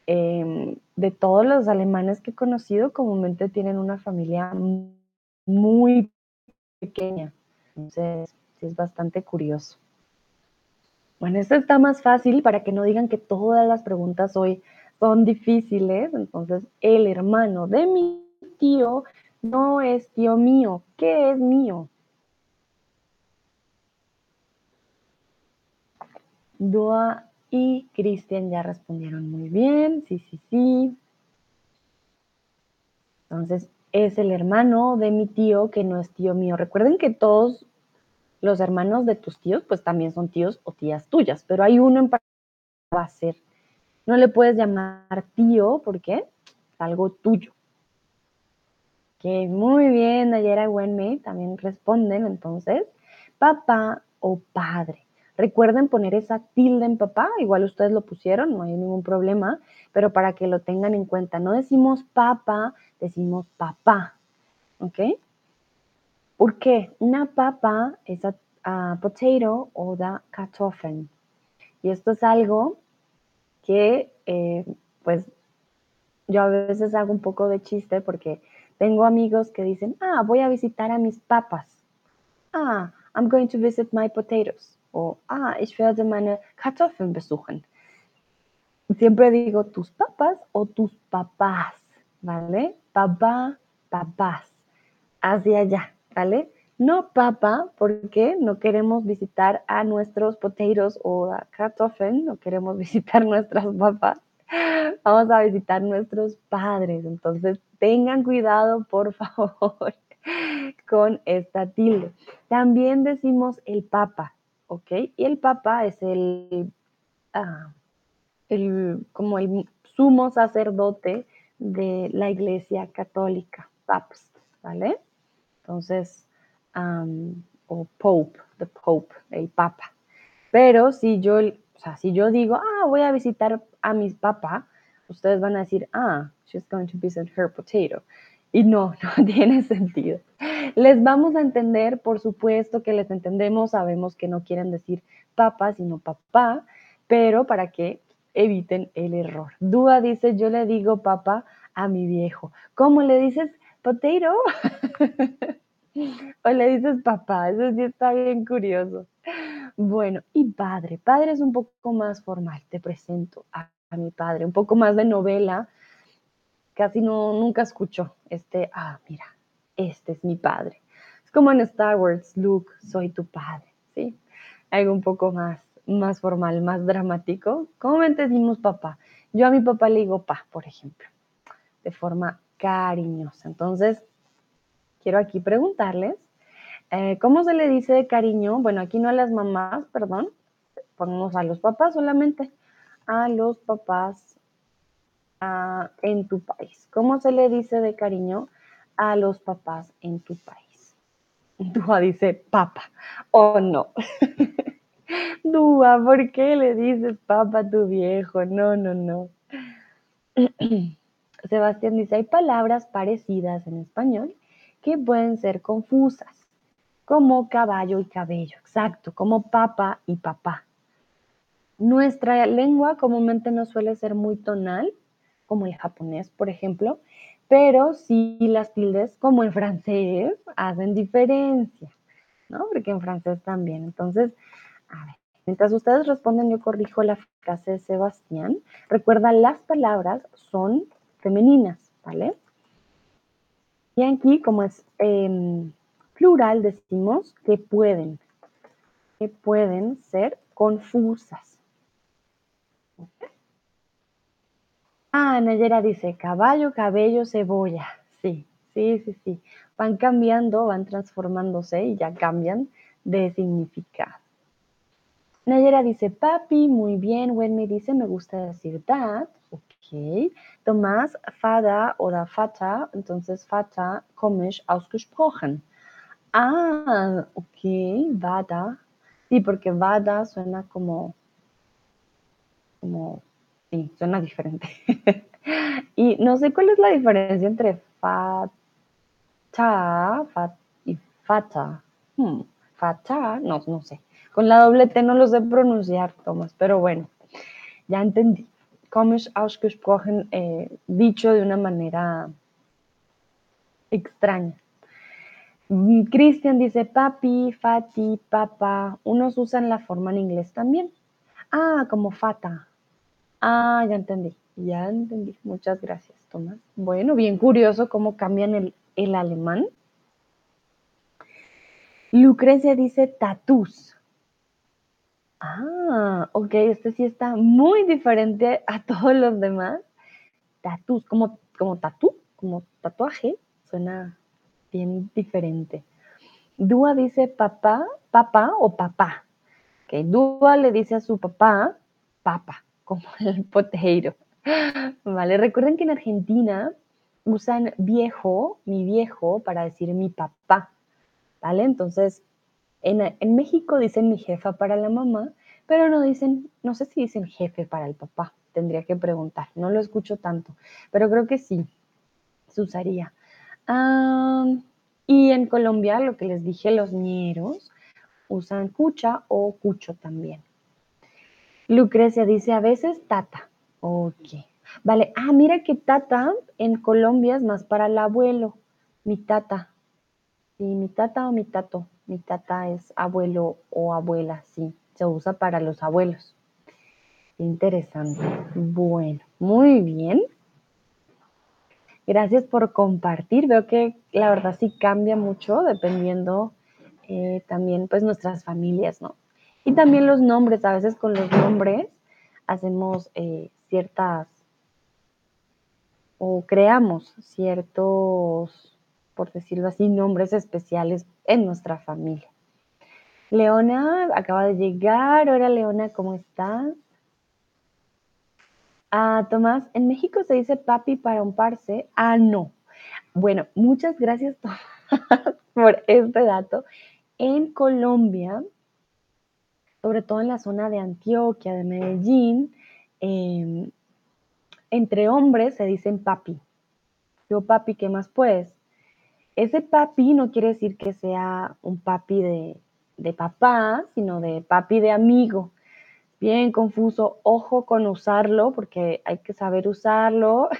Speaker 1: em, de todos los alemanes que he conocido, comúnmente tienen una familia muy pequeña. Entonces, sí es bastante curioso. Bueno, esto está más fácil para que no digan que todas las preguntas hoy son difíciles. Entonces, el hermano de mi tío no es tío mío. ¿Qué es mío? Dua y Cristian ya respondieron muy bien. Sí, sí, sí. Entonces, es el hermano de mi tío que no es tío mío. Recuerden que todos los hermanos de tus tíos, pues también son tíos o tías tuyas, pero hay uno en particular que va a ser. No le puedes llamar tío porque es algo tuyo. Que muy bien, Nayera y Wenmei también responden entonces, papá o padre. Recuerden poner esa tilde en papá, igual ustedes lo pusieron, no hay ningún problema, pero para que lo tengan en cuenta, no decimos papá, decimos papá, ¿ok? ¿Por qué? Una papa es a, potato o da Kartoffeln. Y esto es algo que, eh, pues, yo a veces hago un poco de chiste porque tengo amigos que dicen, ah, voy a visitar a mis papas. Ah, I'm going to visit my potatoes. O, ah, ich werde meine Kartoffeln besuchen. Siempre digo tus papas o tus papás, ¿vale? Papá, papás. Hacia allá. ¿Vale? No papa, porque no queremos visitar a nuestros potatoes o a kartoffeln, no queremos visitar nuestras papas. Vamos a visitar nuestros padres. Entonces, tengan cuidado, por favor, con esta tilde. También decimos el papa, ¿ok? Y el papa es el, ah, el como el sumo sacerdote de la iglesia católica, paps, ¿vale? Entonces, o Pope, the Pope, el Papa. Pero si yo, o sea, si yo digo, ah, voy a visitar a mi papá, ustedes van a decir, ah, she's going to visit her potato. Y no, no tiene sentido. Les vamos a entender, por supuesto que les entendemos, sabemos que no quieren decir papá, sino papá, pero para que eviten el error. Dúa dice, yo le digo papá a mi viejo. ¿Cómo le dices potato? o le dices papá, eso sí está bien curioso. Bueno, y padre. Padre es un poco más formal. Te presento a, mi padre, un poco más de novela. Casi no, nunca escucho este, ah, mira, este es mi padre. Es como en Star Wars, Luke, soy tu padre, ¿sí? Algo un poco más, más formal, más dramático. ¿Cómo decimos papá? Yo a mi papá le digo pa, por ejemplo, de forma cariñosa. Entonces, quiero aquí preguntarles, eh, ¿cómo se le dice de cariño? Bueno, aquí no a las mamás, perdón, ponemos a los papás solamente, a los papás en tu país. ¿Cómo se le dice de cariño a los papás en tu país? Dúa dice papa, o no. Dúa, ¿por qué le dices papa a tu viejo? No, no, no. Sebastián dice, hay palabras parecidas en español que pueden ser confusas, como caballo y cabello, exacto, como papa y papá. Nuestra lengua comúnmente no suele ser muy tonal, como el japonés, por ejemplo, pero sí las tildes, como en francés, hacen diferencia, ¿no? Porque en francés también. Entonces, a ver, mientras ustedes responden, yo corrijo la frase de Sebastián. Recuerda, las palabras son femeninas, ¿vale? Y aquí, como es em, plural, decimos que pueden, que pueden ser confusas. Ah, Nayera dice caballo, cabello, cebolla. Sí, sí, sí, sí. Van cambiando, van transformándose y ya cambian de significado. Nayera dice papi, muy bien. Wendy dice me gusta decir dad. Tomás, Fada oder Vater, entonces Vater komisch ausgesprochen. Ah, ok, Vada. Sí, porque Vada suena como, como, sí, suena diferente. y no sé cuál es la diferencia entre Fata y Fata. Hmm, fata, no, no sé. Con la doble T no lo sé pronunciar, Tomás, pero bueno, ya entendí komisch ausgesprochen, eh, dicho de una manera extraña. Christian dice papi, fati, papa. Unos usan la forma en inglés también. Ah, como fata. Ah, ya entendí. Ya entendí. Muchas gracias, Tomás. Bueno, bien curioso cómo cambian el, el alemán. Lucrecia dice tatús. Ah, ok, este sí está muy diferente a todos los demás. Tatús, como, como tatú, como tatuaje, suena bien diferente. Dúa dice papá, papá o papá. Ok, Dúa le dice a su papá, papá, como el potato. Vale, recuerden que en Argentina usan viejo, mi viejo, para decir mi papá. ¿Vale? Entonces, en, México dicen mi jefa para la mamá, pero no dicen, no sé si dicen jefe para el papá, tendría que preguntar, no lo escucho tanto, pero creo que sí, se usaría. y en Colombia, lo que les dije, los ñeros usan cucha o cucho también. Lucrecia dice a veces tata. Ok. Vale. Ah, mira que tata en Colombia es más para el abuelo. Mi tata. Sí, mi tata o mi tato. Mi tata es abuelo o abuela, sí. Se usa para los abuelos. Interesante. Bueno, muy bien. Gracias por compartir. Veo que la verdad sí cambia mucho dependiendo eh, también pues nuestras familias, ¿no? Y también los nombres. A veces con los nombres hacemos eh, ciertas o creamos ciertos, por decirlo así, nombres especiales en nuestra familia. Leona acaba de llegar. Hola Leona, ¿cómo estás? Ah, Tomás, en México se dice papi para un parce. Ah, no. Bueno, muchas gracias por este dato. En Colombia, sobre todo en la zona de Antioquia, de Medellín, em, entre hombres se dicen papi. Yo, papi, ¿qué más puedes? Ese papi no quiere decir que sea un papi de, de papá, sino de papi de amigo. Bien confuso, ojo con usarlo porque hay que saber usarlo.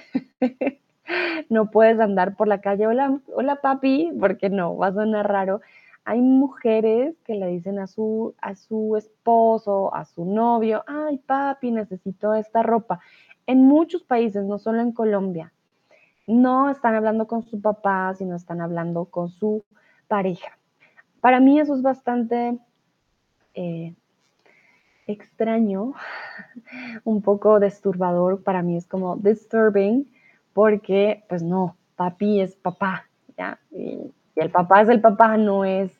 Speaker 1: no puedes andar por la calle, hola, hola papi, porque no, va a sonar raro. Hay mujeres que le dicen a su, a su esposo, a su novio, ay papi, necesito esta ropa. En muchos países, no solo en Colombia, no están hablando con su papá, sino están hablando con su pareja. Para mí eso es bastante eh, extraño, un poco disturbador, para mí es como disturbing, porque pues no, papi es papá, ¿ya? Y, el papá es el papá, no es,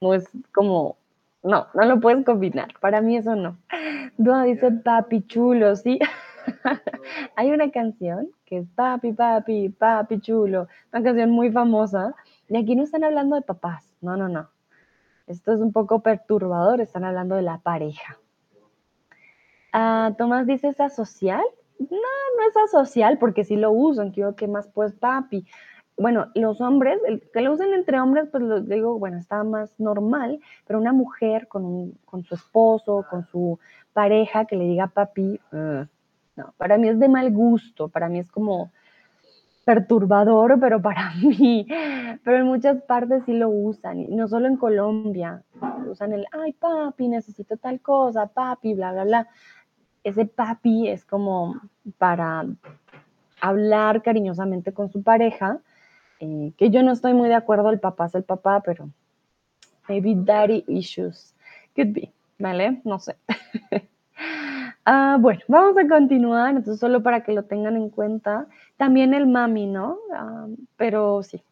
Speaker 1: no es como, no, no lo puedes combinar, para mí eso no. No, dice papi chulo, ¿sí? Hay una canción que es Papi, Papi, Papi Chulo, una canción muy famosa, y aquí no están hablando de papás, no, no, no. Esto es un poco perturbador, están hablando de la pareja. Ah, Tomás dice, ¿es asocial? No, no es asocial porque sí lo usan, que más pues papi. Bueno, los hombres, el, que lo usen entre hombres, pues lo digo, bueno, está más normal, pero una mujer con, con su esposo, con su pareja que le diga papi, uh, no, para mí es de mal gusto, para mí es como perturbador, pero para mí, pero en muchas partes sí lo usan, no solo en Colombia, usan el, ay papi, necesito tal cosa, papi, bla, bla, bla. Ese papi es como para hablar cariñosamente con su pareja, eh, que yo no estoy muy de acuerdo, el papá es el papá, pero maybe daddy issues, could be, ¿vale? No sé. Ah, bueno, vamos a continuar, entonces solo para que lo tengan en cuenta. También el mami, ¿no? Ah, pero sí,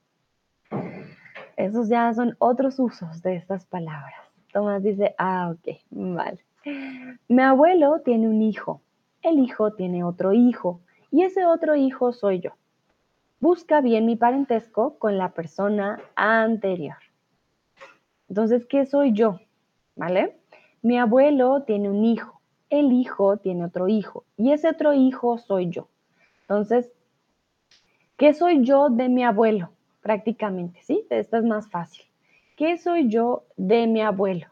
Speaker 1: esos ya son otros usos de estas palabras. Tomás dice, ah, ok, vale. Mi abuelo tiene un hijo, el hijo tiene otro hijo y ese otro hijo soy yo. Busca bien mi parentesco con la persona anterior. Entonces, ¿qué soy yo? ¿Vale? Mi abuelo tiene un hijo el hijo tiene otro hijo y ese otro hijo soy yo. Entonces, ¿qué soy yo de mi abuelo? Prácticamente, ¿sí? Esto es más fácil. ¿Qué soy yo de mi abuelo?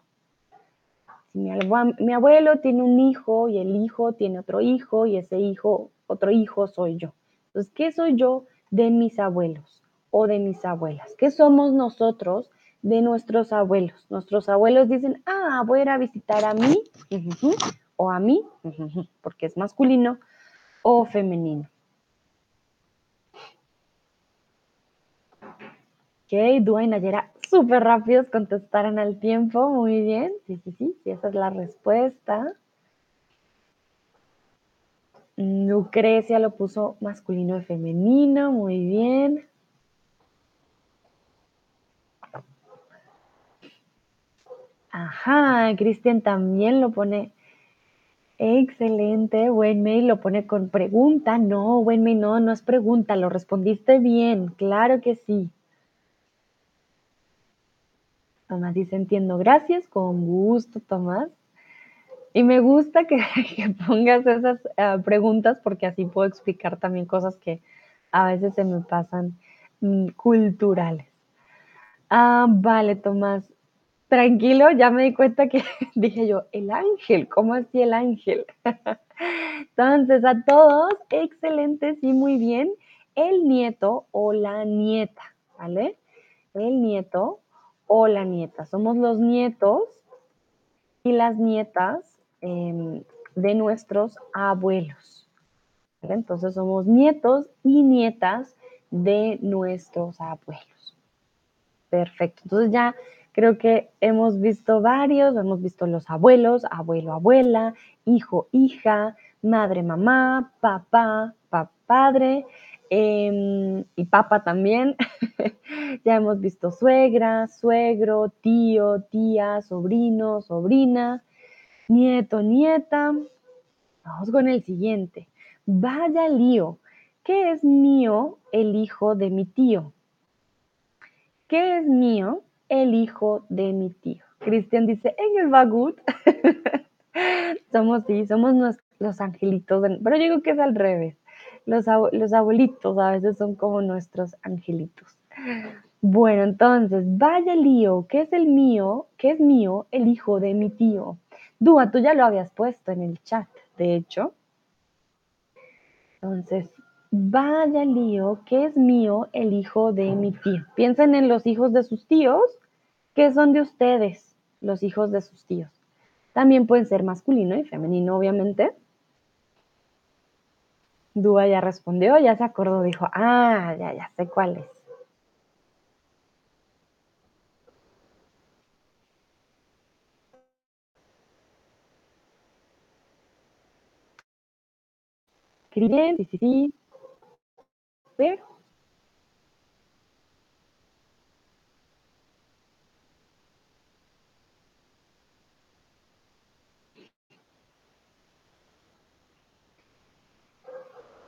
Speaker 1: Si mi, mi abuelo tiene un hijo y el hijo tiene otro hijo y ese hijo, otro hijo soy yo. Entonces, ¿qué soy yo de mis abuelos o de mis abuelas? ¿Qué somos nosotros de nuestros abuelos? Nuestros abuelos dicen, ah, voy a ir a visitar a mí o a mí, porque es masculino o femenino. Ok, Dua y Nayera, súper rápidos, contestaron al tiempo, muy bien. Sí, sí, sí, sí, esa es la respuesta. Lucrecia lo puso masculino y femenino, muy bien. Ajá, Cristian también lo pone. Excelente, Wenmei lo pone con pregunta. No, Wenmei, no, no es pregunta, lo respondiste bien, claro que sí. Tomás dice, entiendo, gracias, con gusto, Tomás. Y me gusta que, pongas esas ah, preguntas porque así puedo explicar también cosas que a veces se me pasan mm, culturales. Ah, vale, Tomás. Tranquilo, ya me di cuenta que dije yo, el ángel, ¿cómo así el ángel? Entonces, a todos, excelente, sí, muy bien. El nieto o la nieta, ¿vale? El nieto o la nieta. Somos los nietos y las nietas em, de nuestros abuelos. Entonces somos nietos y nietas de nuestros abuelos. Perfecto. Entonces ya creo que hemos visto varios, hemos visto los abuelos, abuelo, abuela, hijo, hija, madre, mamá, papá, papá, padre, Em, y papa también. ya hemos visto suegra, suegro, tío, tía, sobrino, sobrina, nieto, nieta. Vamos con el siguiente. Vaya lío. ¿Qué es mío el hijo de mi tío? ¿Qué es mío el hijo de mi tío? Cristian dice, en el Bagut. somos, sí, somos los angelitos, pero yo digo que es al revés los, abuelitos a veces son como nuestros angelitos. Bueno, entonces, vaya lío, ¿qué es el mío? ¿Qué es mío? El hijo de mi tío. Dúa, tú ya lo habías puesto en el chat, de hecho. Entonces, vaya lío, ¿qué es mío? El hijo de mi tío. Piensen en los hijos de sus tíos, que son de ustedes, los hijos de sus tíos. También pueden ser masculino y femenino, obviamente. Dúa ya respondió, ya se acordó, dijo, ah, ya, ya sé cuál es. Bien, sí, sí, sí. Pero.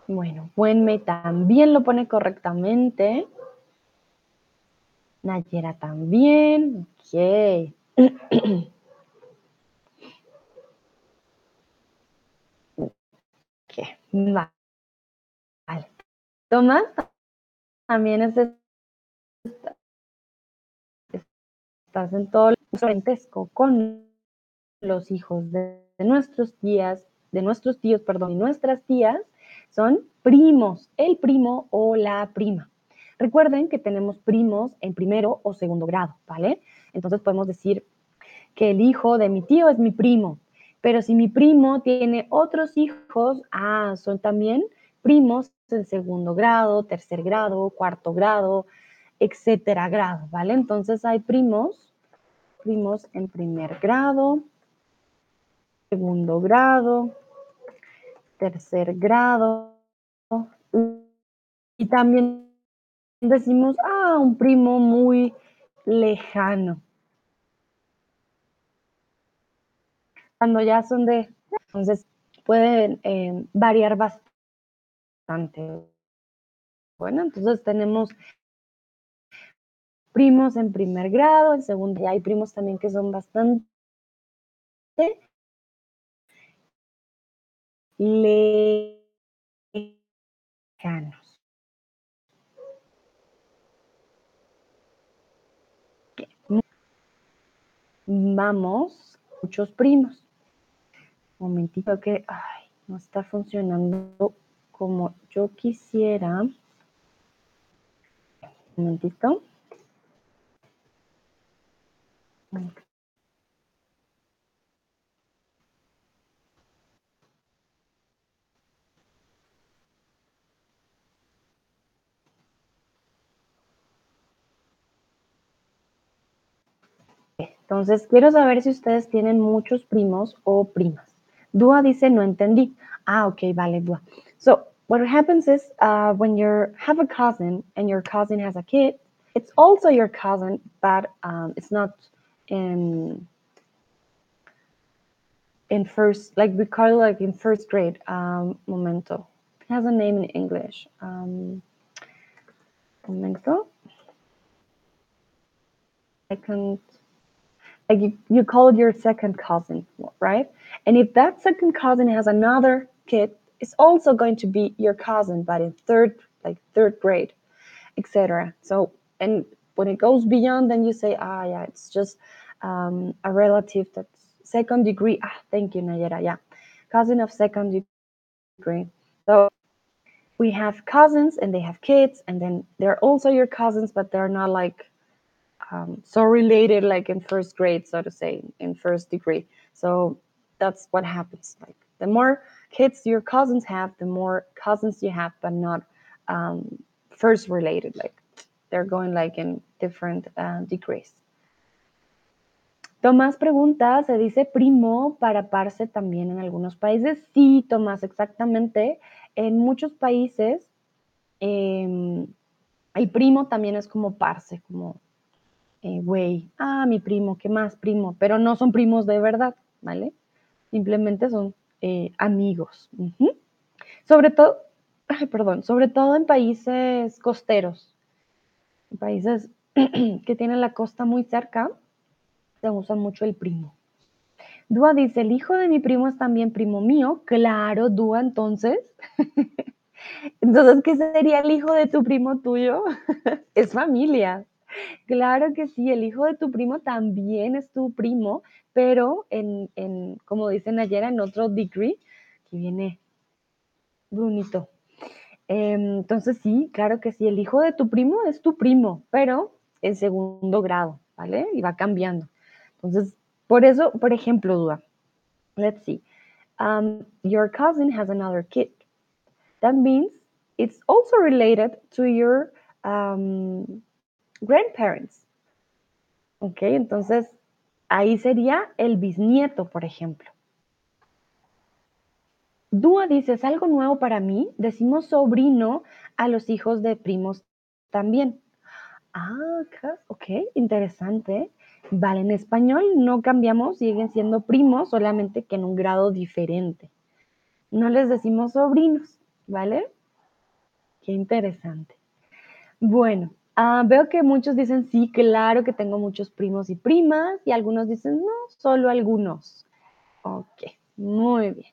Speaker 1: Bueno, Buenme también lo pone correctamente. Nayera también. Ok. ok, vale. Tomás también es estás en todo el parentesco con los hijos de, nuestros tías, de nuestros tíos, perdón, y nuestras tías son primos, el primo o la prima. Recuerden que tenemos primos en primero o segundo grado, ¿vale? Entonces podemos decir que el hijo de mi tío es mi primo, pero si mi primo tiene otros hijos, ah, son también primos en segundo grado, tercer grado, cuarto grado, etcétera grado, ¿vale? Entonces hay primos, primos en primer grado, segundo grado, tercer grado. Y también decimos, ah, un primo muy lejano. Cuando ya son de, entonces pueden eh, variar bastante. Bueno, entonces tenemos primos en primer grado, en segundo, y hay primos también que son bastante lejanos. Vamos, muchos primos. Momentito que ay, no está funcionando como yo quisiera. Momentito. Entonces, quiero saber si ustedes tienen muchos primos o primas. Dua dice, no entendí. Ah, ok, vale, Dua. So, what happens is uh, when you have a cousin and your cousin has a kid, it's also your cousin, but um, it's not in in first, like we call it like in first grade. Um, momento. It has a name in English. Um, momento. Second like you, you call it your second cousin, right? And if that second cousin has another kid, it's also going to be your cousin, but in third, like third grade, etc. So, and when it goes beyond, then you say, ah, yeah, it's just um, a relative that's second degree. Ah, thank you, Nayera. Yeah, cousin of second degree. So we have cousins and they have kids, and then they're also your cousins, but they're not like um, so related like in first grade so to say in first degree so that's what happens like the more kids your cousins have the more cousins you have but not um, first related like they're going like in different uh, degrees Tomás pregunta, ¿se dice primo para parce también en algunos países? Sí, Tomás, exactamente. En muchos países eh, el primo también es como parce, como eh, güey, ah, mi primo, ¿qué más primo? Pero no son primos de verdad, ¿vale? Simplemente son eh, amigos. Sobre todo, perdón, sobre todo en países costeros, en países que tienen la costa muy cerca, se usa mucho el primo. Dúa dice, el hijo de mi primo es también primo mío. Claro, Dúa, entonces. entonces, ¿qué sería el hijo de tu primo tuyo? es familia. Claro que sí, el hijo de tu primo también es tu primo, pero en, en como dicen ayer, en otro degree, que viene Brunito. Em, entonces sí, claro que sí, el hijo de tu primo es tu primo, pero en segundo grado, ¿vale? Y va cambiando. Entonces, por eso, por ejemplo, Duda, let's see, um, your cousin has another kid. That means it's also related to your um, grandparents. Ok, entonces ahí sería el bisnieto, por ejemplo. Dúa dice, es algo nuevo para mí. Decimos sobrino a los hijos de primos también. Ah, ok, interesante. Vale, en español no cambiamos, siguen siendo primos, solamente que en un grado diferente. No les decimos sobrinos, ¿vale? Qué interesante. Bueno, Ah, veo que muchos dicen sí, claro que tengo muchos primos y primas, y algunos dicen no, solo algunos. Ok, muy bien.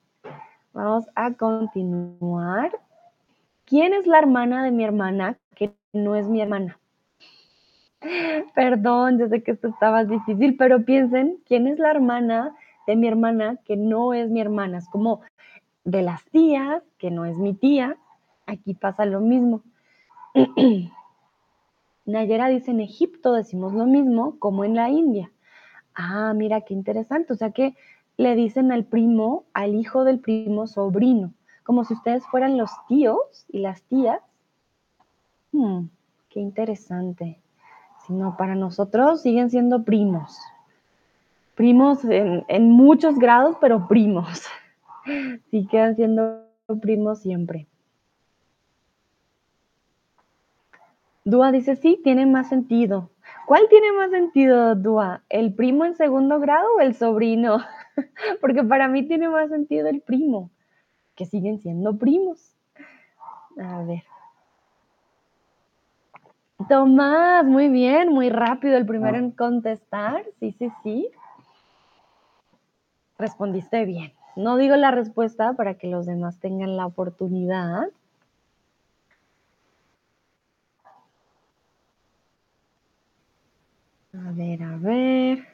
Speaker 1: Vamos a continuar. ¿Quién es la hermana de mi hermana que no es mi hermana? Perdón, yo sé que esto estaba difícil, pero piensen, ¿quién es la hermana de mi hermana que no es mi hermana? Es como de las tías, que no es mi tía. Aquí pasa lo mismo. Nayera dice, en Egipto decimos lo mismo como en la India. Ah, mira, qué interesante. O sea que le dicen al primo, al hijo del primo, sobrino, como si ustedes fueran los tíos y las tías. Hmm, qué interesante. Si no, para nosotros siguen siendo primos. Primos en, en muchos grados, pero primos. Sí quedan siendo primos siempre. Dúa dice, sí, tiene más sentido. ¿Cuál tiene más sentido, Dúa? ¿El primo en segundo grado o el sobrino? Porque para mí tiene más sentido el primo, que siguen siendo primos. A ver. Tomás, muy bien, muy rápido, el primero en contestar. Sí, sí, sí. Respondiste bien. No digo la respuesta para que los demás tengan la oportunidad. A ver, a ver.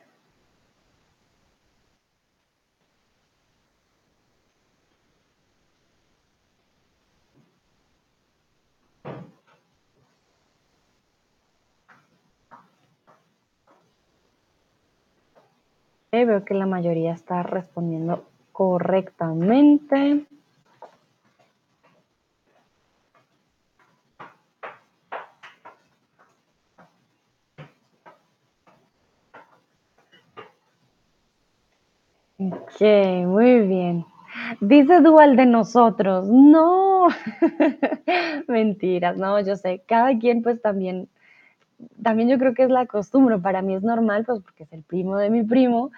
Speaker 1: veo que la mayoría está respondiendo correctamente. Ok, muy bien. Dice Dual de nosotros. No, mentiras, no, yo sé. Cada quien pues también, también yo creo que es la costumbre. Para mí es normal, pues porque es el primo de mi primo,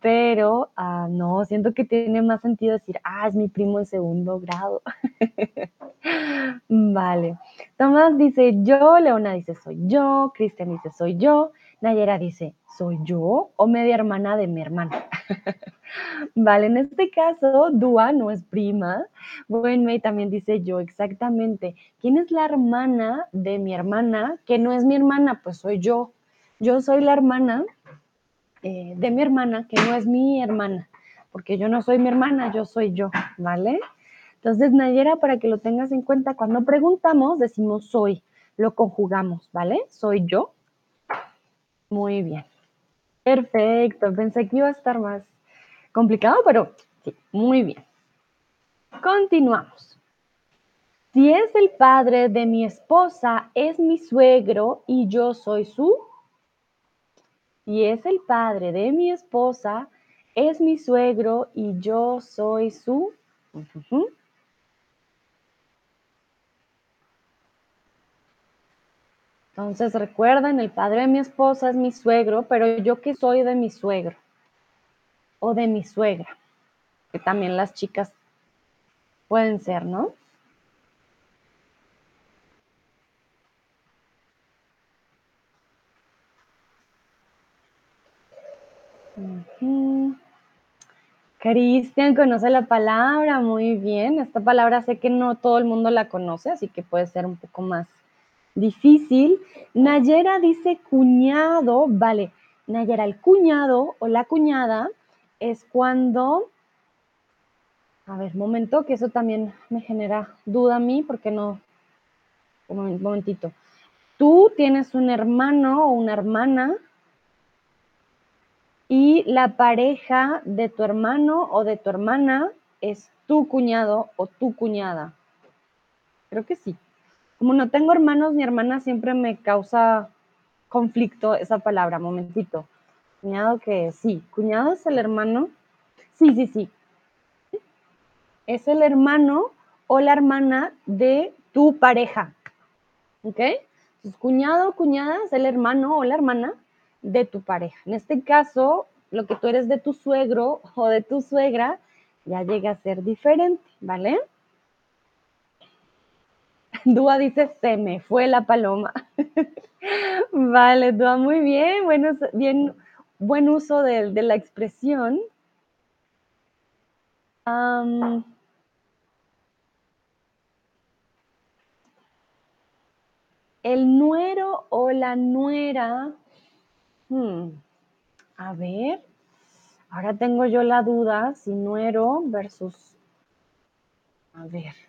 Speaker 1: pero ah, no, siento que tiene más sentido decir, ah, es mi primo en segundo grado. Vale. Tomás dice yo, Leona dice soy yo, Cristian dice soy yo, Nayera dice soy yo o media hermana de mi hermana. vale, en este caso, Dua no es prima. Wenmei también dice yo, exactamente. ¿Quién es la hermana de mi hermana? Que no es mi hermana, pues soy yo. Yo soy la hermana eh, de mi hermana, que no es mi hermana, porque yo no soy mi hermana, yo soy yo, ¿vale? Entonces, Nayera, para que lo tengas en cuenta, cuando preguntamos, decimos soy, lo conjugamos, ¿vale? Soy yo. Muy bien. Perfecto, pensé que iba a estar más complicado, pero sí, muy bien. Continuamos. Si es el padre de mi esposa, es mi suegro y yo soy su. Si es el padre de mi esposa, es mi suegro y yo soy su. Entonces recuerden, el padre de mi esposa es mi suegro, pero yo que soy de mi suegro o de mi suegra, que también las chicas pueden ser, ¿no? Cristian conoce la palabra, muy bien. Esta palabra sé que no todo el mundo la conoce, así que puede ser un poco más difícil. Nayera dice cuñado, vale. Nayera, el cuñado o la cuñada es cuando, a ver, momento, que eso también me genera duda a mí, porque no, un momentito. Tú tienes un hermano o una hermana y la pareja de tu hermano o de tu hermana es tu cuñado o tu cuñada. Creo que sí. Como no tengo hermanos ni hermanas, siempre me causa conflicto esa palabra, momentito. Cuñado que sí, cuñado es el hermano. Sí, sí, sí. Es el hermano o la hermana de tu pareja. ¿Ok? Entonces, cuñado o cuñada es el hermano o la hermana de tu pareja. En este caso, lo que tú eres de tu suegro o de tu suegra ya llega a ser diferente, ¿vale? Dúa dice, se me fue la paloma. vale, Dúa, muy bien, bueno, bien, buen uso de, la expresión. el nuero o la nuera Hmm. A ver, ahora tengo yo la duda si nuero versus... A ver.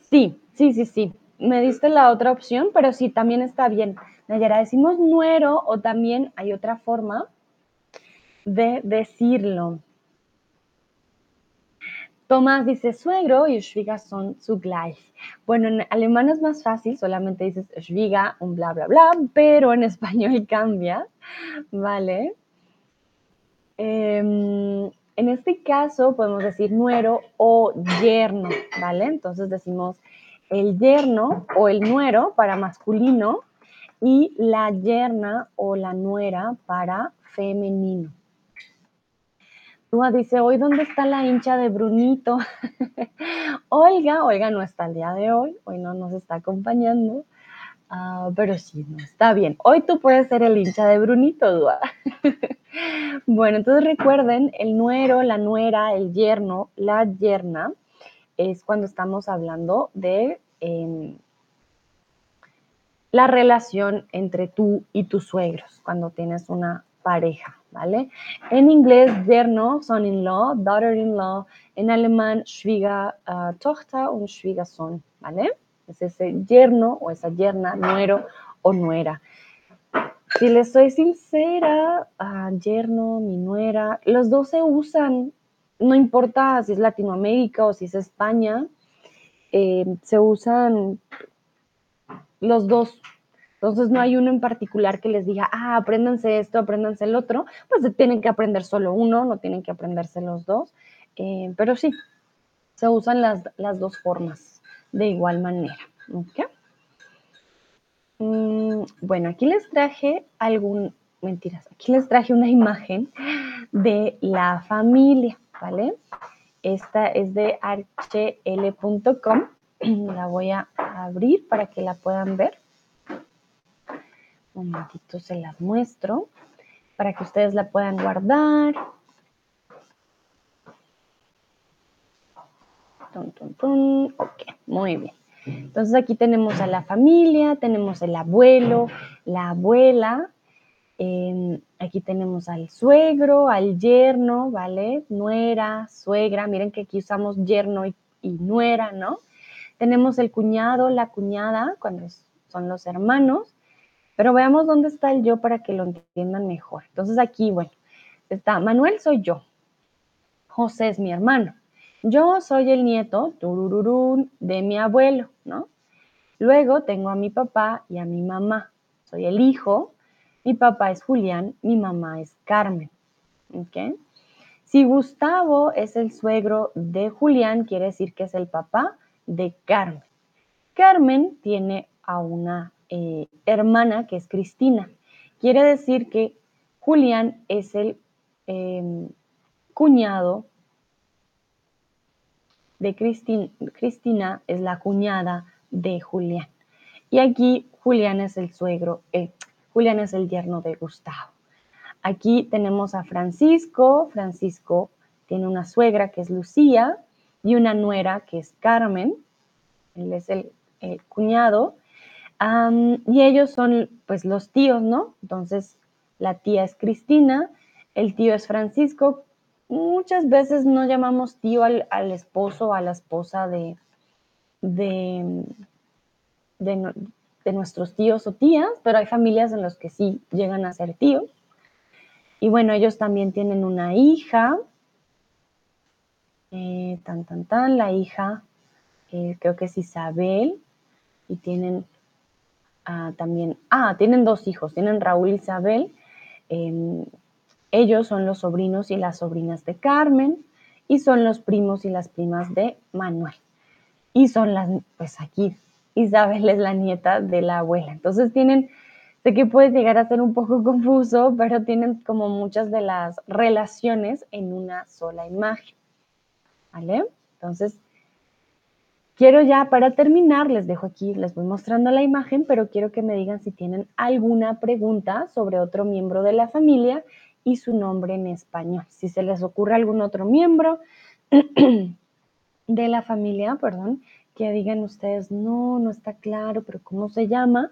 Speaker 1: Sí, sí, sí, sí. Me diste la otra opción, pero sí, también está bien. Nayara, decimos nuero o también hay otra forma de decirlo. Tomás dice suegro y Schwieger son zugleich. Bueno, en alemán es más fácil, solamente dices Schwieger, un bla, bla, bla, pero en español cambia, ¿vale? Em, en este caso podemos decir nuero o yerno, ¿vale? Entonces decimos el yerno o el nuero para masculino y la yerna o la nuera para femenino. Dúa dice, hoy dónde está la hincha de Brunito. Olga, Olga no está el día de hoy, hoy no nos está acompañando, ah, pero sí, no, está bien. Hoy tú puedes ser el hincha de Brunito, Dúa. bueno, entonces recuerden, el nuero, la nuera, el yerno, la yerna, es cuando estamos hablando de em, la relación entre tú y tus suegros, cuando tienes una pareja. ¿vale? En inglés, yerno, son-in-law, daughter-in-law. En alemán, Schwiegertochter uh, und Schwiegersohn, ¿vale? Es ese yerno o esa yerna, nuero o nuera. Si les soy sincera, uh, yerno, mi nuera, los dos se usan, no importa si es Latinoamérica o si es España, eh, se usan los dos Entonces no hay uno en particular que les diga, ah, apréndanse esto, apréndanse el otro, pues tienen que aprender solo uno, no tienen que aprenderse los dos, eh, pero sí, se usan las, las, dos formas de igual manera. ¿okay? Mm, bueno, aquí les traje algún, mentiras, aquí les traje una imagen de la familia, ¿vale? Esta es de hl.com, la voy a abrir para que la puedan ver. Un momentito se las muestro para que ustedes la puedan guardar. Ok, muy bien. Entonces aquí tenemos a la familia, tenemos el abuelo, la abuela, em, aquí tenemos al suegro, al yerno, ¿vale? Nuera, suegra, miren que aquí usamos yerno y, y nuera, ¿no? Tenemos el cuñado, la cuñada, cuando son los hermanos, pero veamos dónde está el yo para que lo entiendan mejor. Entonces aquí, bueno, está Manuel soy yo, José es mi hermano, yo soy el nieto de mi abuelo, ¿no? Luego tengo a mi papá y a mi mamá. Soy el hijo, mi papá es Julián, mi mamá es Carmen. ¿Ok? Si Gustavo es el suegro de Julián, quiere decir que es el papá de Carmen. Carmen tiene a una eh, hermana que es Cristina. Quiere decir que Julián es el em, cuñado de Cristina, es la cuñada de Julián. Y aquí Julián es el suegro, Julián es el yerno de Gustavo. Aquí tenemos a Francisco. Francisco tiene una suegra que es Lucía y una nuera que es Carmen. Él es el, cuñado. y ellos son pues los tíos, ¿no? Entonces la tía es Cristina, el tío es Francisco, muchas veces no llamamos tío al, esposo o a la esposa de, de, de, nuestros tíos o tías, pero hay familias en las que sí llegan a ser tíos. Y bueno, ellos también tienen una hija, eh, tan, tan, tan, la hija eh, creo que es Isabel, y tienen ah, también, ah, tienen dos hijos, tienen Raúl y Isabel. Em, ellos son los sobrinos y las sobrinas de Carmen y son los primos y las primas de Manuel. Y son las, pues aquí, Isabel es la nieta de la abuela. Entonces tienen, sé que puede llegar a ser un poco confuso, pero tienen como muchas de las relaciones en una sola imagen. ¿Vale? Entonces, quiero ya para terminar, les dejo aquí, les voy mostrando la imagen, pero quiero que me digan si tienen alguna pregunta sobre otro miembro de la familia y su nombre en español. Si se les ocurre algún otro miembro de la familia, perdón, que digan ustedes, no, no está claro, pero ¿cómo se llama?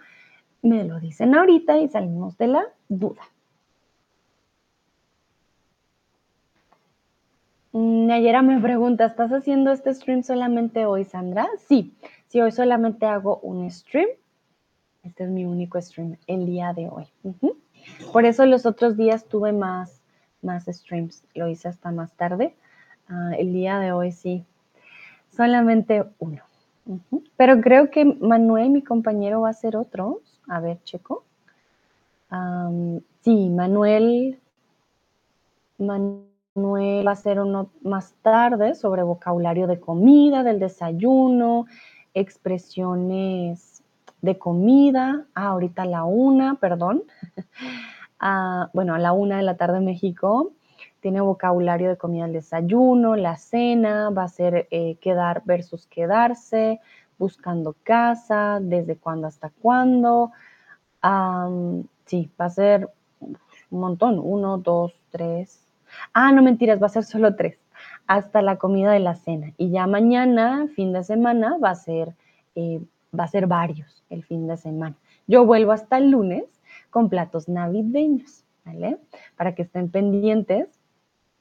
Speaker 1: Me lo dicen ahorita y salimos de la duda. Nayera me pregunta, ¿estás haciendo este stream solamente hoy, Sandra? Sí, sí, hoy solamente hago un stream. Este es mi único stream el día de hoy. Por eso los otros días tuve más, más streams, lo hice hasta más tarde. Ah, el día de hoy sí, solamente uno. Pero creo que Manuel, mi compañero, va a hacer otro. A ver, checo. sí, Manuel, Manuel va a hacer uno más tarde sobre vocabulario de comida, del desayuno, expresiones de comida. Ah, ahorita a la una, perdón. Ah, bueno, a la una de la tarde en México. Tiene vocabulario de comida al desayuno, la cena, va a ser eh, quedar versus quedarse, buscando casa, desde cuándo hasta cuándo. sí, va a ser un montón, uno, dos, tres. Ah, no mentiras, va a ser solo tres, hasta la comida de la cena. Y ya mañana, fin de semana, va a ser eh, va a ser varios el fin de semana. Yo vuelvo hasta el lunes con platos navideños, ¿vale? Para que estén pendientes.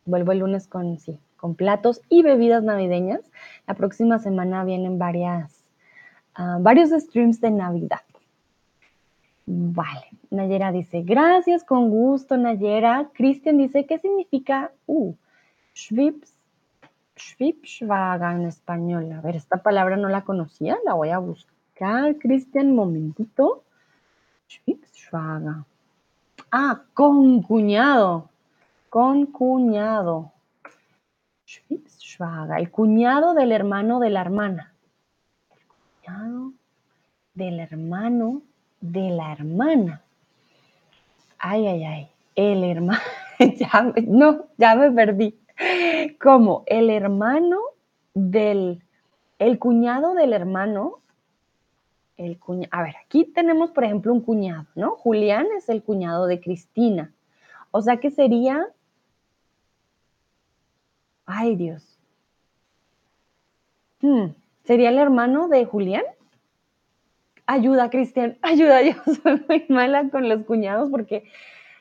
Speaker 1: Vuelvo el lunes con, sí, con platos y bebidas navideñas. La próxima semana vienen varias, uh, varios streams de Navidad. Vale, Nayera dice, gracias, con gusto, Nayera. Cristian dice, ¿qué significa uh, Schwips Schwibschwager en español. A ver, esta palabra no la conocía, la voy a buscar. Cristian, momentito. Schwager. Ah, con cuñado. Con cuñado. Schwager. El cuñado del hermano de la hermana. El cuñado del hermano de la hermana. Ay, ay, ay. El hermano. no, ya me perdí. Como el hermano del. El cuñado del hermano. El cuñado. A ver, aquí tenemos, por ejemplo, un cuñado, ¿no? Julián es el cuñado de Cristina. O sea que sería. Ay, Dios. Hmm, ¿Sería el hermano de Julián? Ayuda, Cristian, ayuda. Yo soy muy mala con los cuñados porque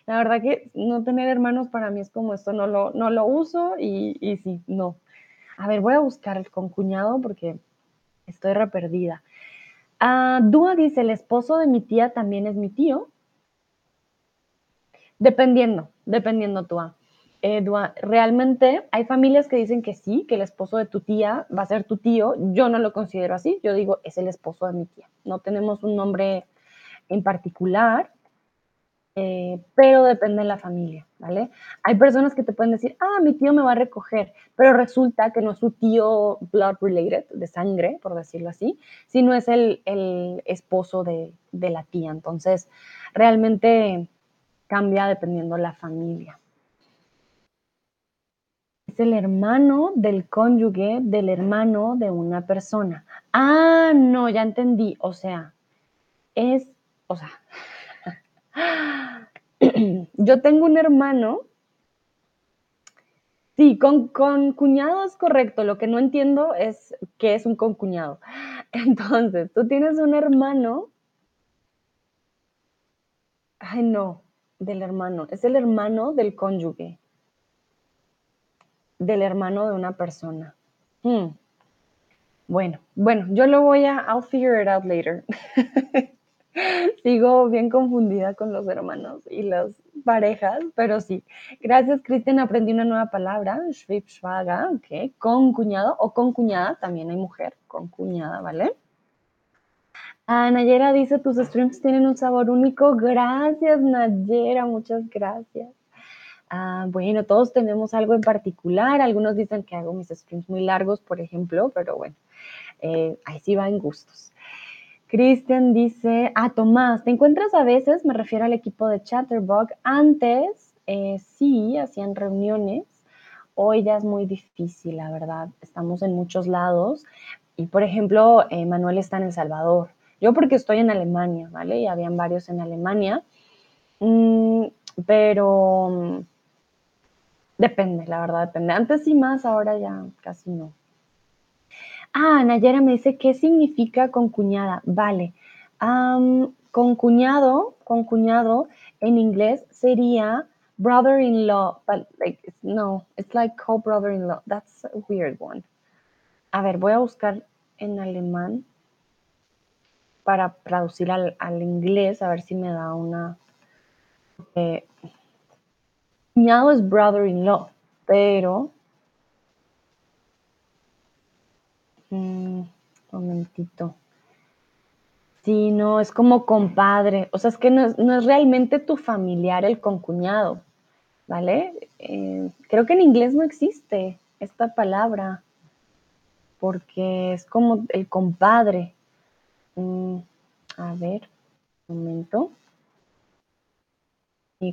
Speaker 1: la verdad que no tener hermanos para mí es como esto, no lo, no lo uso y, y sí, no. A ver, voy a buscar con cuñado porque estoy re perdida. Ah, dice, el esposo de mi tía también es mi tío. Dependiendo, dependiendo, Dúa. Eh, Dúa, realmente hay familias que dicen que sí, que el esposo de tu tía va a ser tu tío. Yo no lo considero así. Yo digo, es el esposo de mi tía. No tenemos un nombre en particular. Eh, pero depende de la familia, ¿vale? Hay personas que te pueden decir, ah, mi tío me va a recoger, pero resulta que no es su tío blood related, de sangre, por decirlo así, sino es el, esposo de, de, la tía. Entonces, realmente cambia dependiendo de la familia. Es el hermano del cónyuge del hermano de una persona. Ah, no, ya entendí. O sea, es, o sea, Yo tengo un hermano. Sí, con, con cuñado es correcto. Lo que no entiendo es qué es un concuñado. Entonces, tú tienes un hermano. Ay, no, del hermano. Es el hermano del cónyuge. Del hermano de una persona. Hmm. Bueno, bueno, yo lo voy a. I'll figure it out later. Sigo bien confundida con los hermanos y las parejas, pero sí. Gracias, Cristian. Aprendí una nueva palabra, Schwibschwager, ok. Con cuñado o con cuñada, también hay mujer, con cuñada, ¿vale? Ah, Nayera dice, tus streams tienen un sabor único. Gracias, Nayera, muchas gracias. Ah, bueno, todos tenemos algo en particular. Algunos dicen que hago mis streams muy largos, por ejemplo, pero bueno, eh, ahí sí va en gustos. Cristian dice, ah, Tomás, ¿te encuentras a veces? Me refiero al equipo de Chatterbug. Antes eh, sí, hacían reuniones. Hoy ya es muy difícil, la verdad. Estamos en muchos lados. Y, por ejemplo, eh, Manuel está en El Salvador. Yo porque estoy en Alemania, ¿vale? Y habían varios en Alemania. Mm, pero mm, depende, la verdad, depende. Antes sí más, ahora ya casi no. Ah, Nayera me dice, ¿qué significa concuñada? Vale. con cuñado, con cuñado en inglés sería brother-in-law, but like, no, it's like co-brother-in-law. That's a weird one. A ver, voy a buscar en alemán para traducir al, inglés, a ver si me da una... Eh, cuñado es brother-in-law, pero Mm, momentito. Sí, no, es como compadre. O sea, es que no es, realmente tu familiar el concuñado, ¿vale? Eh, creo que en inglés no existe esta palabra, porque es como el compadre. Mm, a ver, un momento.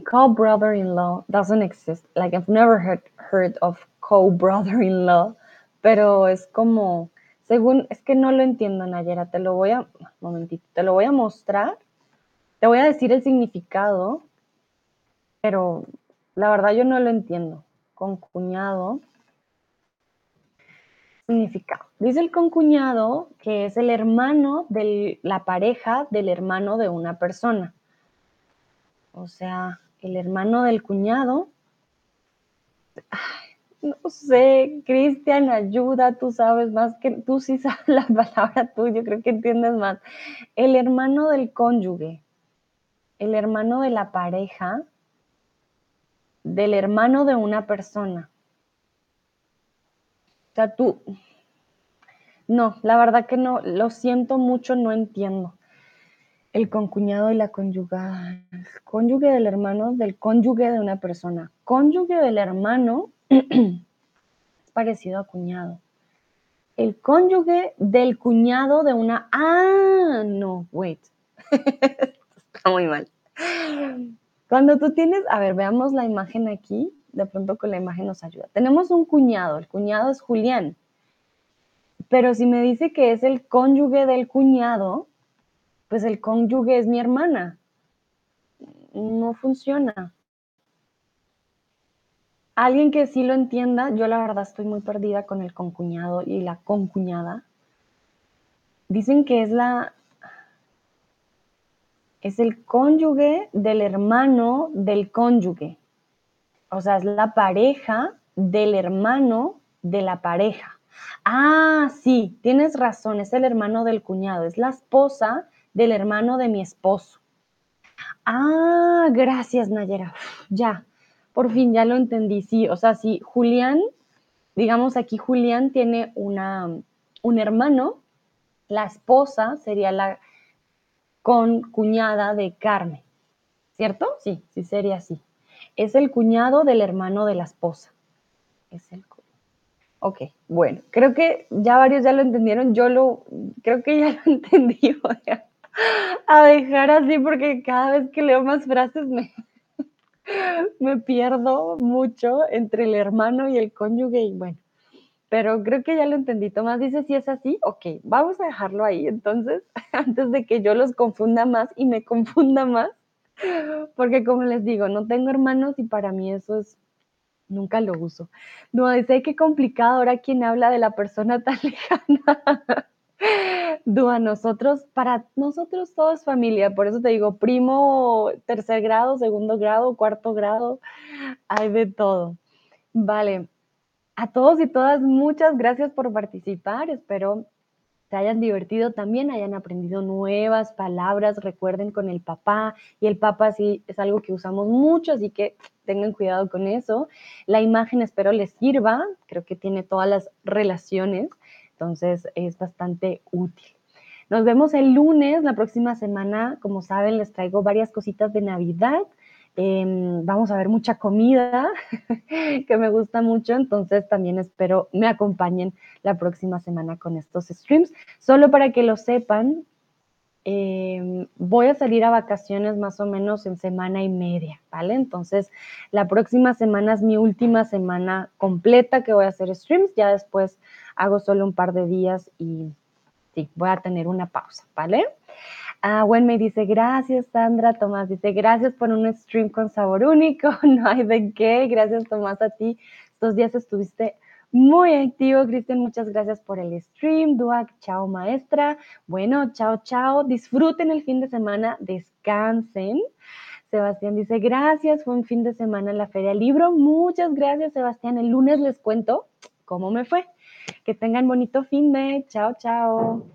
Speaker 1: co-brother-in-law doesn't exist. Like I've never heard, heard of co-brother-in-law, pero es como según, es que no lo entiendo, Nayera, te lo voy a, momentito, te lo voy a mostrar, te voy a decir el significado, pero la verdad yo no lo entiendo. Concuñado. Significado. Dice el concuñado que es el hermano de la pareja del hermano de una persona. O sea, el hermano del cuñado. No sé, Cristian, ayuda, tú sabes más que tú sí sabes la palabra tú, yo creo que entiendes más. El hermano del cónyuge, el hermano de la pareja, del hermano de una persona. O sea, tú, no, la verdad que no, lo siento mucho, no entiendo. El concuñado y la conyugada. Cónyuge del hermano del cónyuge de una persona. Cónyuge del hermano es parecido a cuñado. El cónyuge del cuñado de una... Ah, no, wait. Está muy mal. Cuando tú tienes, a ver, veamos la imagen aquí, de pronto con la imagen nos ayuda. Tenemos un cuñado, el cuñado es Julián, pero si me dice que es el cónyuge del cuñado, pues el cónyuge es mi hermana. No funciona. Alguien que sí lo entienda, yo la verdad estoy muy perdida con el concuñado y la concuñada. Dicen que es la es el cónyuge del hermano del cónyuge. O sea, es la pareja del hermano de la pareja. Ah, sí, tienes razón, es el hermano del cuñado, es la esposa del hermano de mi esposo. Ah, gracias, Nayera. Ya, por fin ya lo entendí. Sí, o sea, sí, Julián, digamos aquí Julián tiene una, un hermano, la esposa sería la con cuñada de Carmen, ¿cierto? Sí, sí sería así. Es el cuñado del hermano de la esposa. Es el Ok, bueno, creo que ya varios ya lo entendieron. Yo lo, creo que ya lo entendí. Voy a, dejar así porque cada vez que leo más frases me, me pierdo mucho entre el hermano y el cónyuge y bueno, pero creo que ya lo entendí. Tomás dice si es así, ok, vamos a dejarlo ahí entonces, antes de que yo los confunda más y me confunda más, porque como les digo, no tengo hermanos y para mí eso es Nunca lo uso. No, dice qué complicado ahora quien habla de la persona tan lejana. Dúa, nosotros, para nosotros todo es familia, por eso te digo, primo, tercer grado, segundo grado, cuarto grado, hay de todo. Vale, a todos y todas, muchas gracias por participar, espero se hayan divertido también, hayan aprendido nuevas palabras, recuerden con el papá, y el papá sí es algo que usamos mucho, así que tengan cuidado con eso. La imagen espero les sirva, creo que tiene todas las relaciones, entonces es bastante útil. Nos vemos el lunes, la próxima semana, como saben, les traigo varias cositas de Navidad. Em, vamos a ver mucha comida que me gusta mucho, entonces también espero me acompañen la próxima semana con estos streams. Solo para que lo sepan, em, voy a salir a vacaciones más o menos en semana y media, ¿vale? Entonces, la próxima semana es mi última semana completa que voy a hacer streams, ya después hago solo un par de días y sí, voy a tener una pausa, ¿vale? Ah, Gwen me dice, gracias Sandra. Tomás dice, gracias por un stream con sabor único. No hay de qué. Gracias Tomás a ti. Estos días estuviste muy activo, Cristian. Muchas gracias por el stream. Duac, chao maestra. Bueno, chao, chao. Disfruten el fin de semana. Descansen. Sebastián dice, gracias. Fue un fin de semana en la Feria Libro. Muchas gracias, Sebastián. El lunes les cuento cómo me fue. Que tengan bonito fin de. Chao, chao.